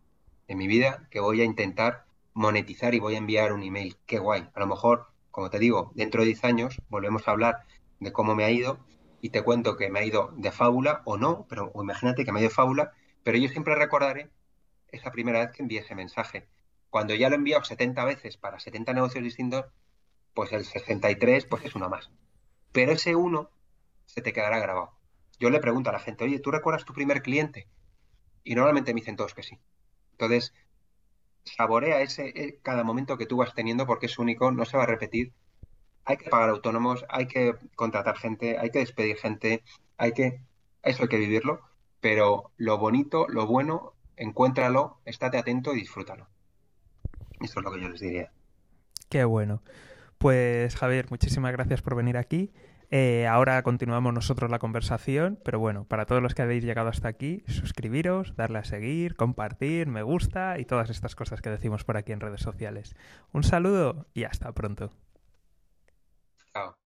en mi vida que voy a intentar monetizar y voy a enviar un email. Qué guay. A lo mejor, como te digo, dentro de 10 años volvemos a hablar de cómo me ha ido y te cuento que me ha ido de fábula o no, pero imagínate que me ha ido de fábula, pero yo siempre recordaré esa primera vez que envié ese mensaje. Cuando ya lo he enviado 70 veces para 70 negocios distintos, pues el 63 pues es uno más. Pero ese uno se te quedará grabado. Yo le pregunto a la gente, oye, ¿tú recuerdas tu primer cliente? Y normalmente me dicen todos que sí. Entonces, saborea ese eh, cada momento que tú vas teniendo porque es único, no se va a repetir. Hay que pagar autónomos, hay que contratar gente, hay que despedir gente, hay que eso hay que vivirlo, pero lo bonito, lo bueno, encuéntralo, estate atento y disfrútalo. Eso es lo que yo les diría. Qué bueno. Pues Javier, muchísimas gracias por venir aquí. Eh, ahora continuamos nosotros la conversación, pero bueno, para todos los que habéis llegado hasta aquí, suscribiros, darle a seguir, compartir, me gusta y todas estas cosas que decimos por aquí en redes sociales. Un saludo y hasta pronto. Chao.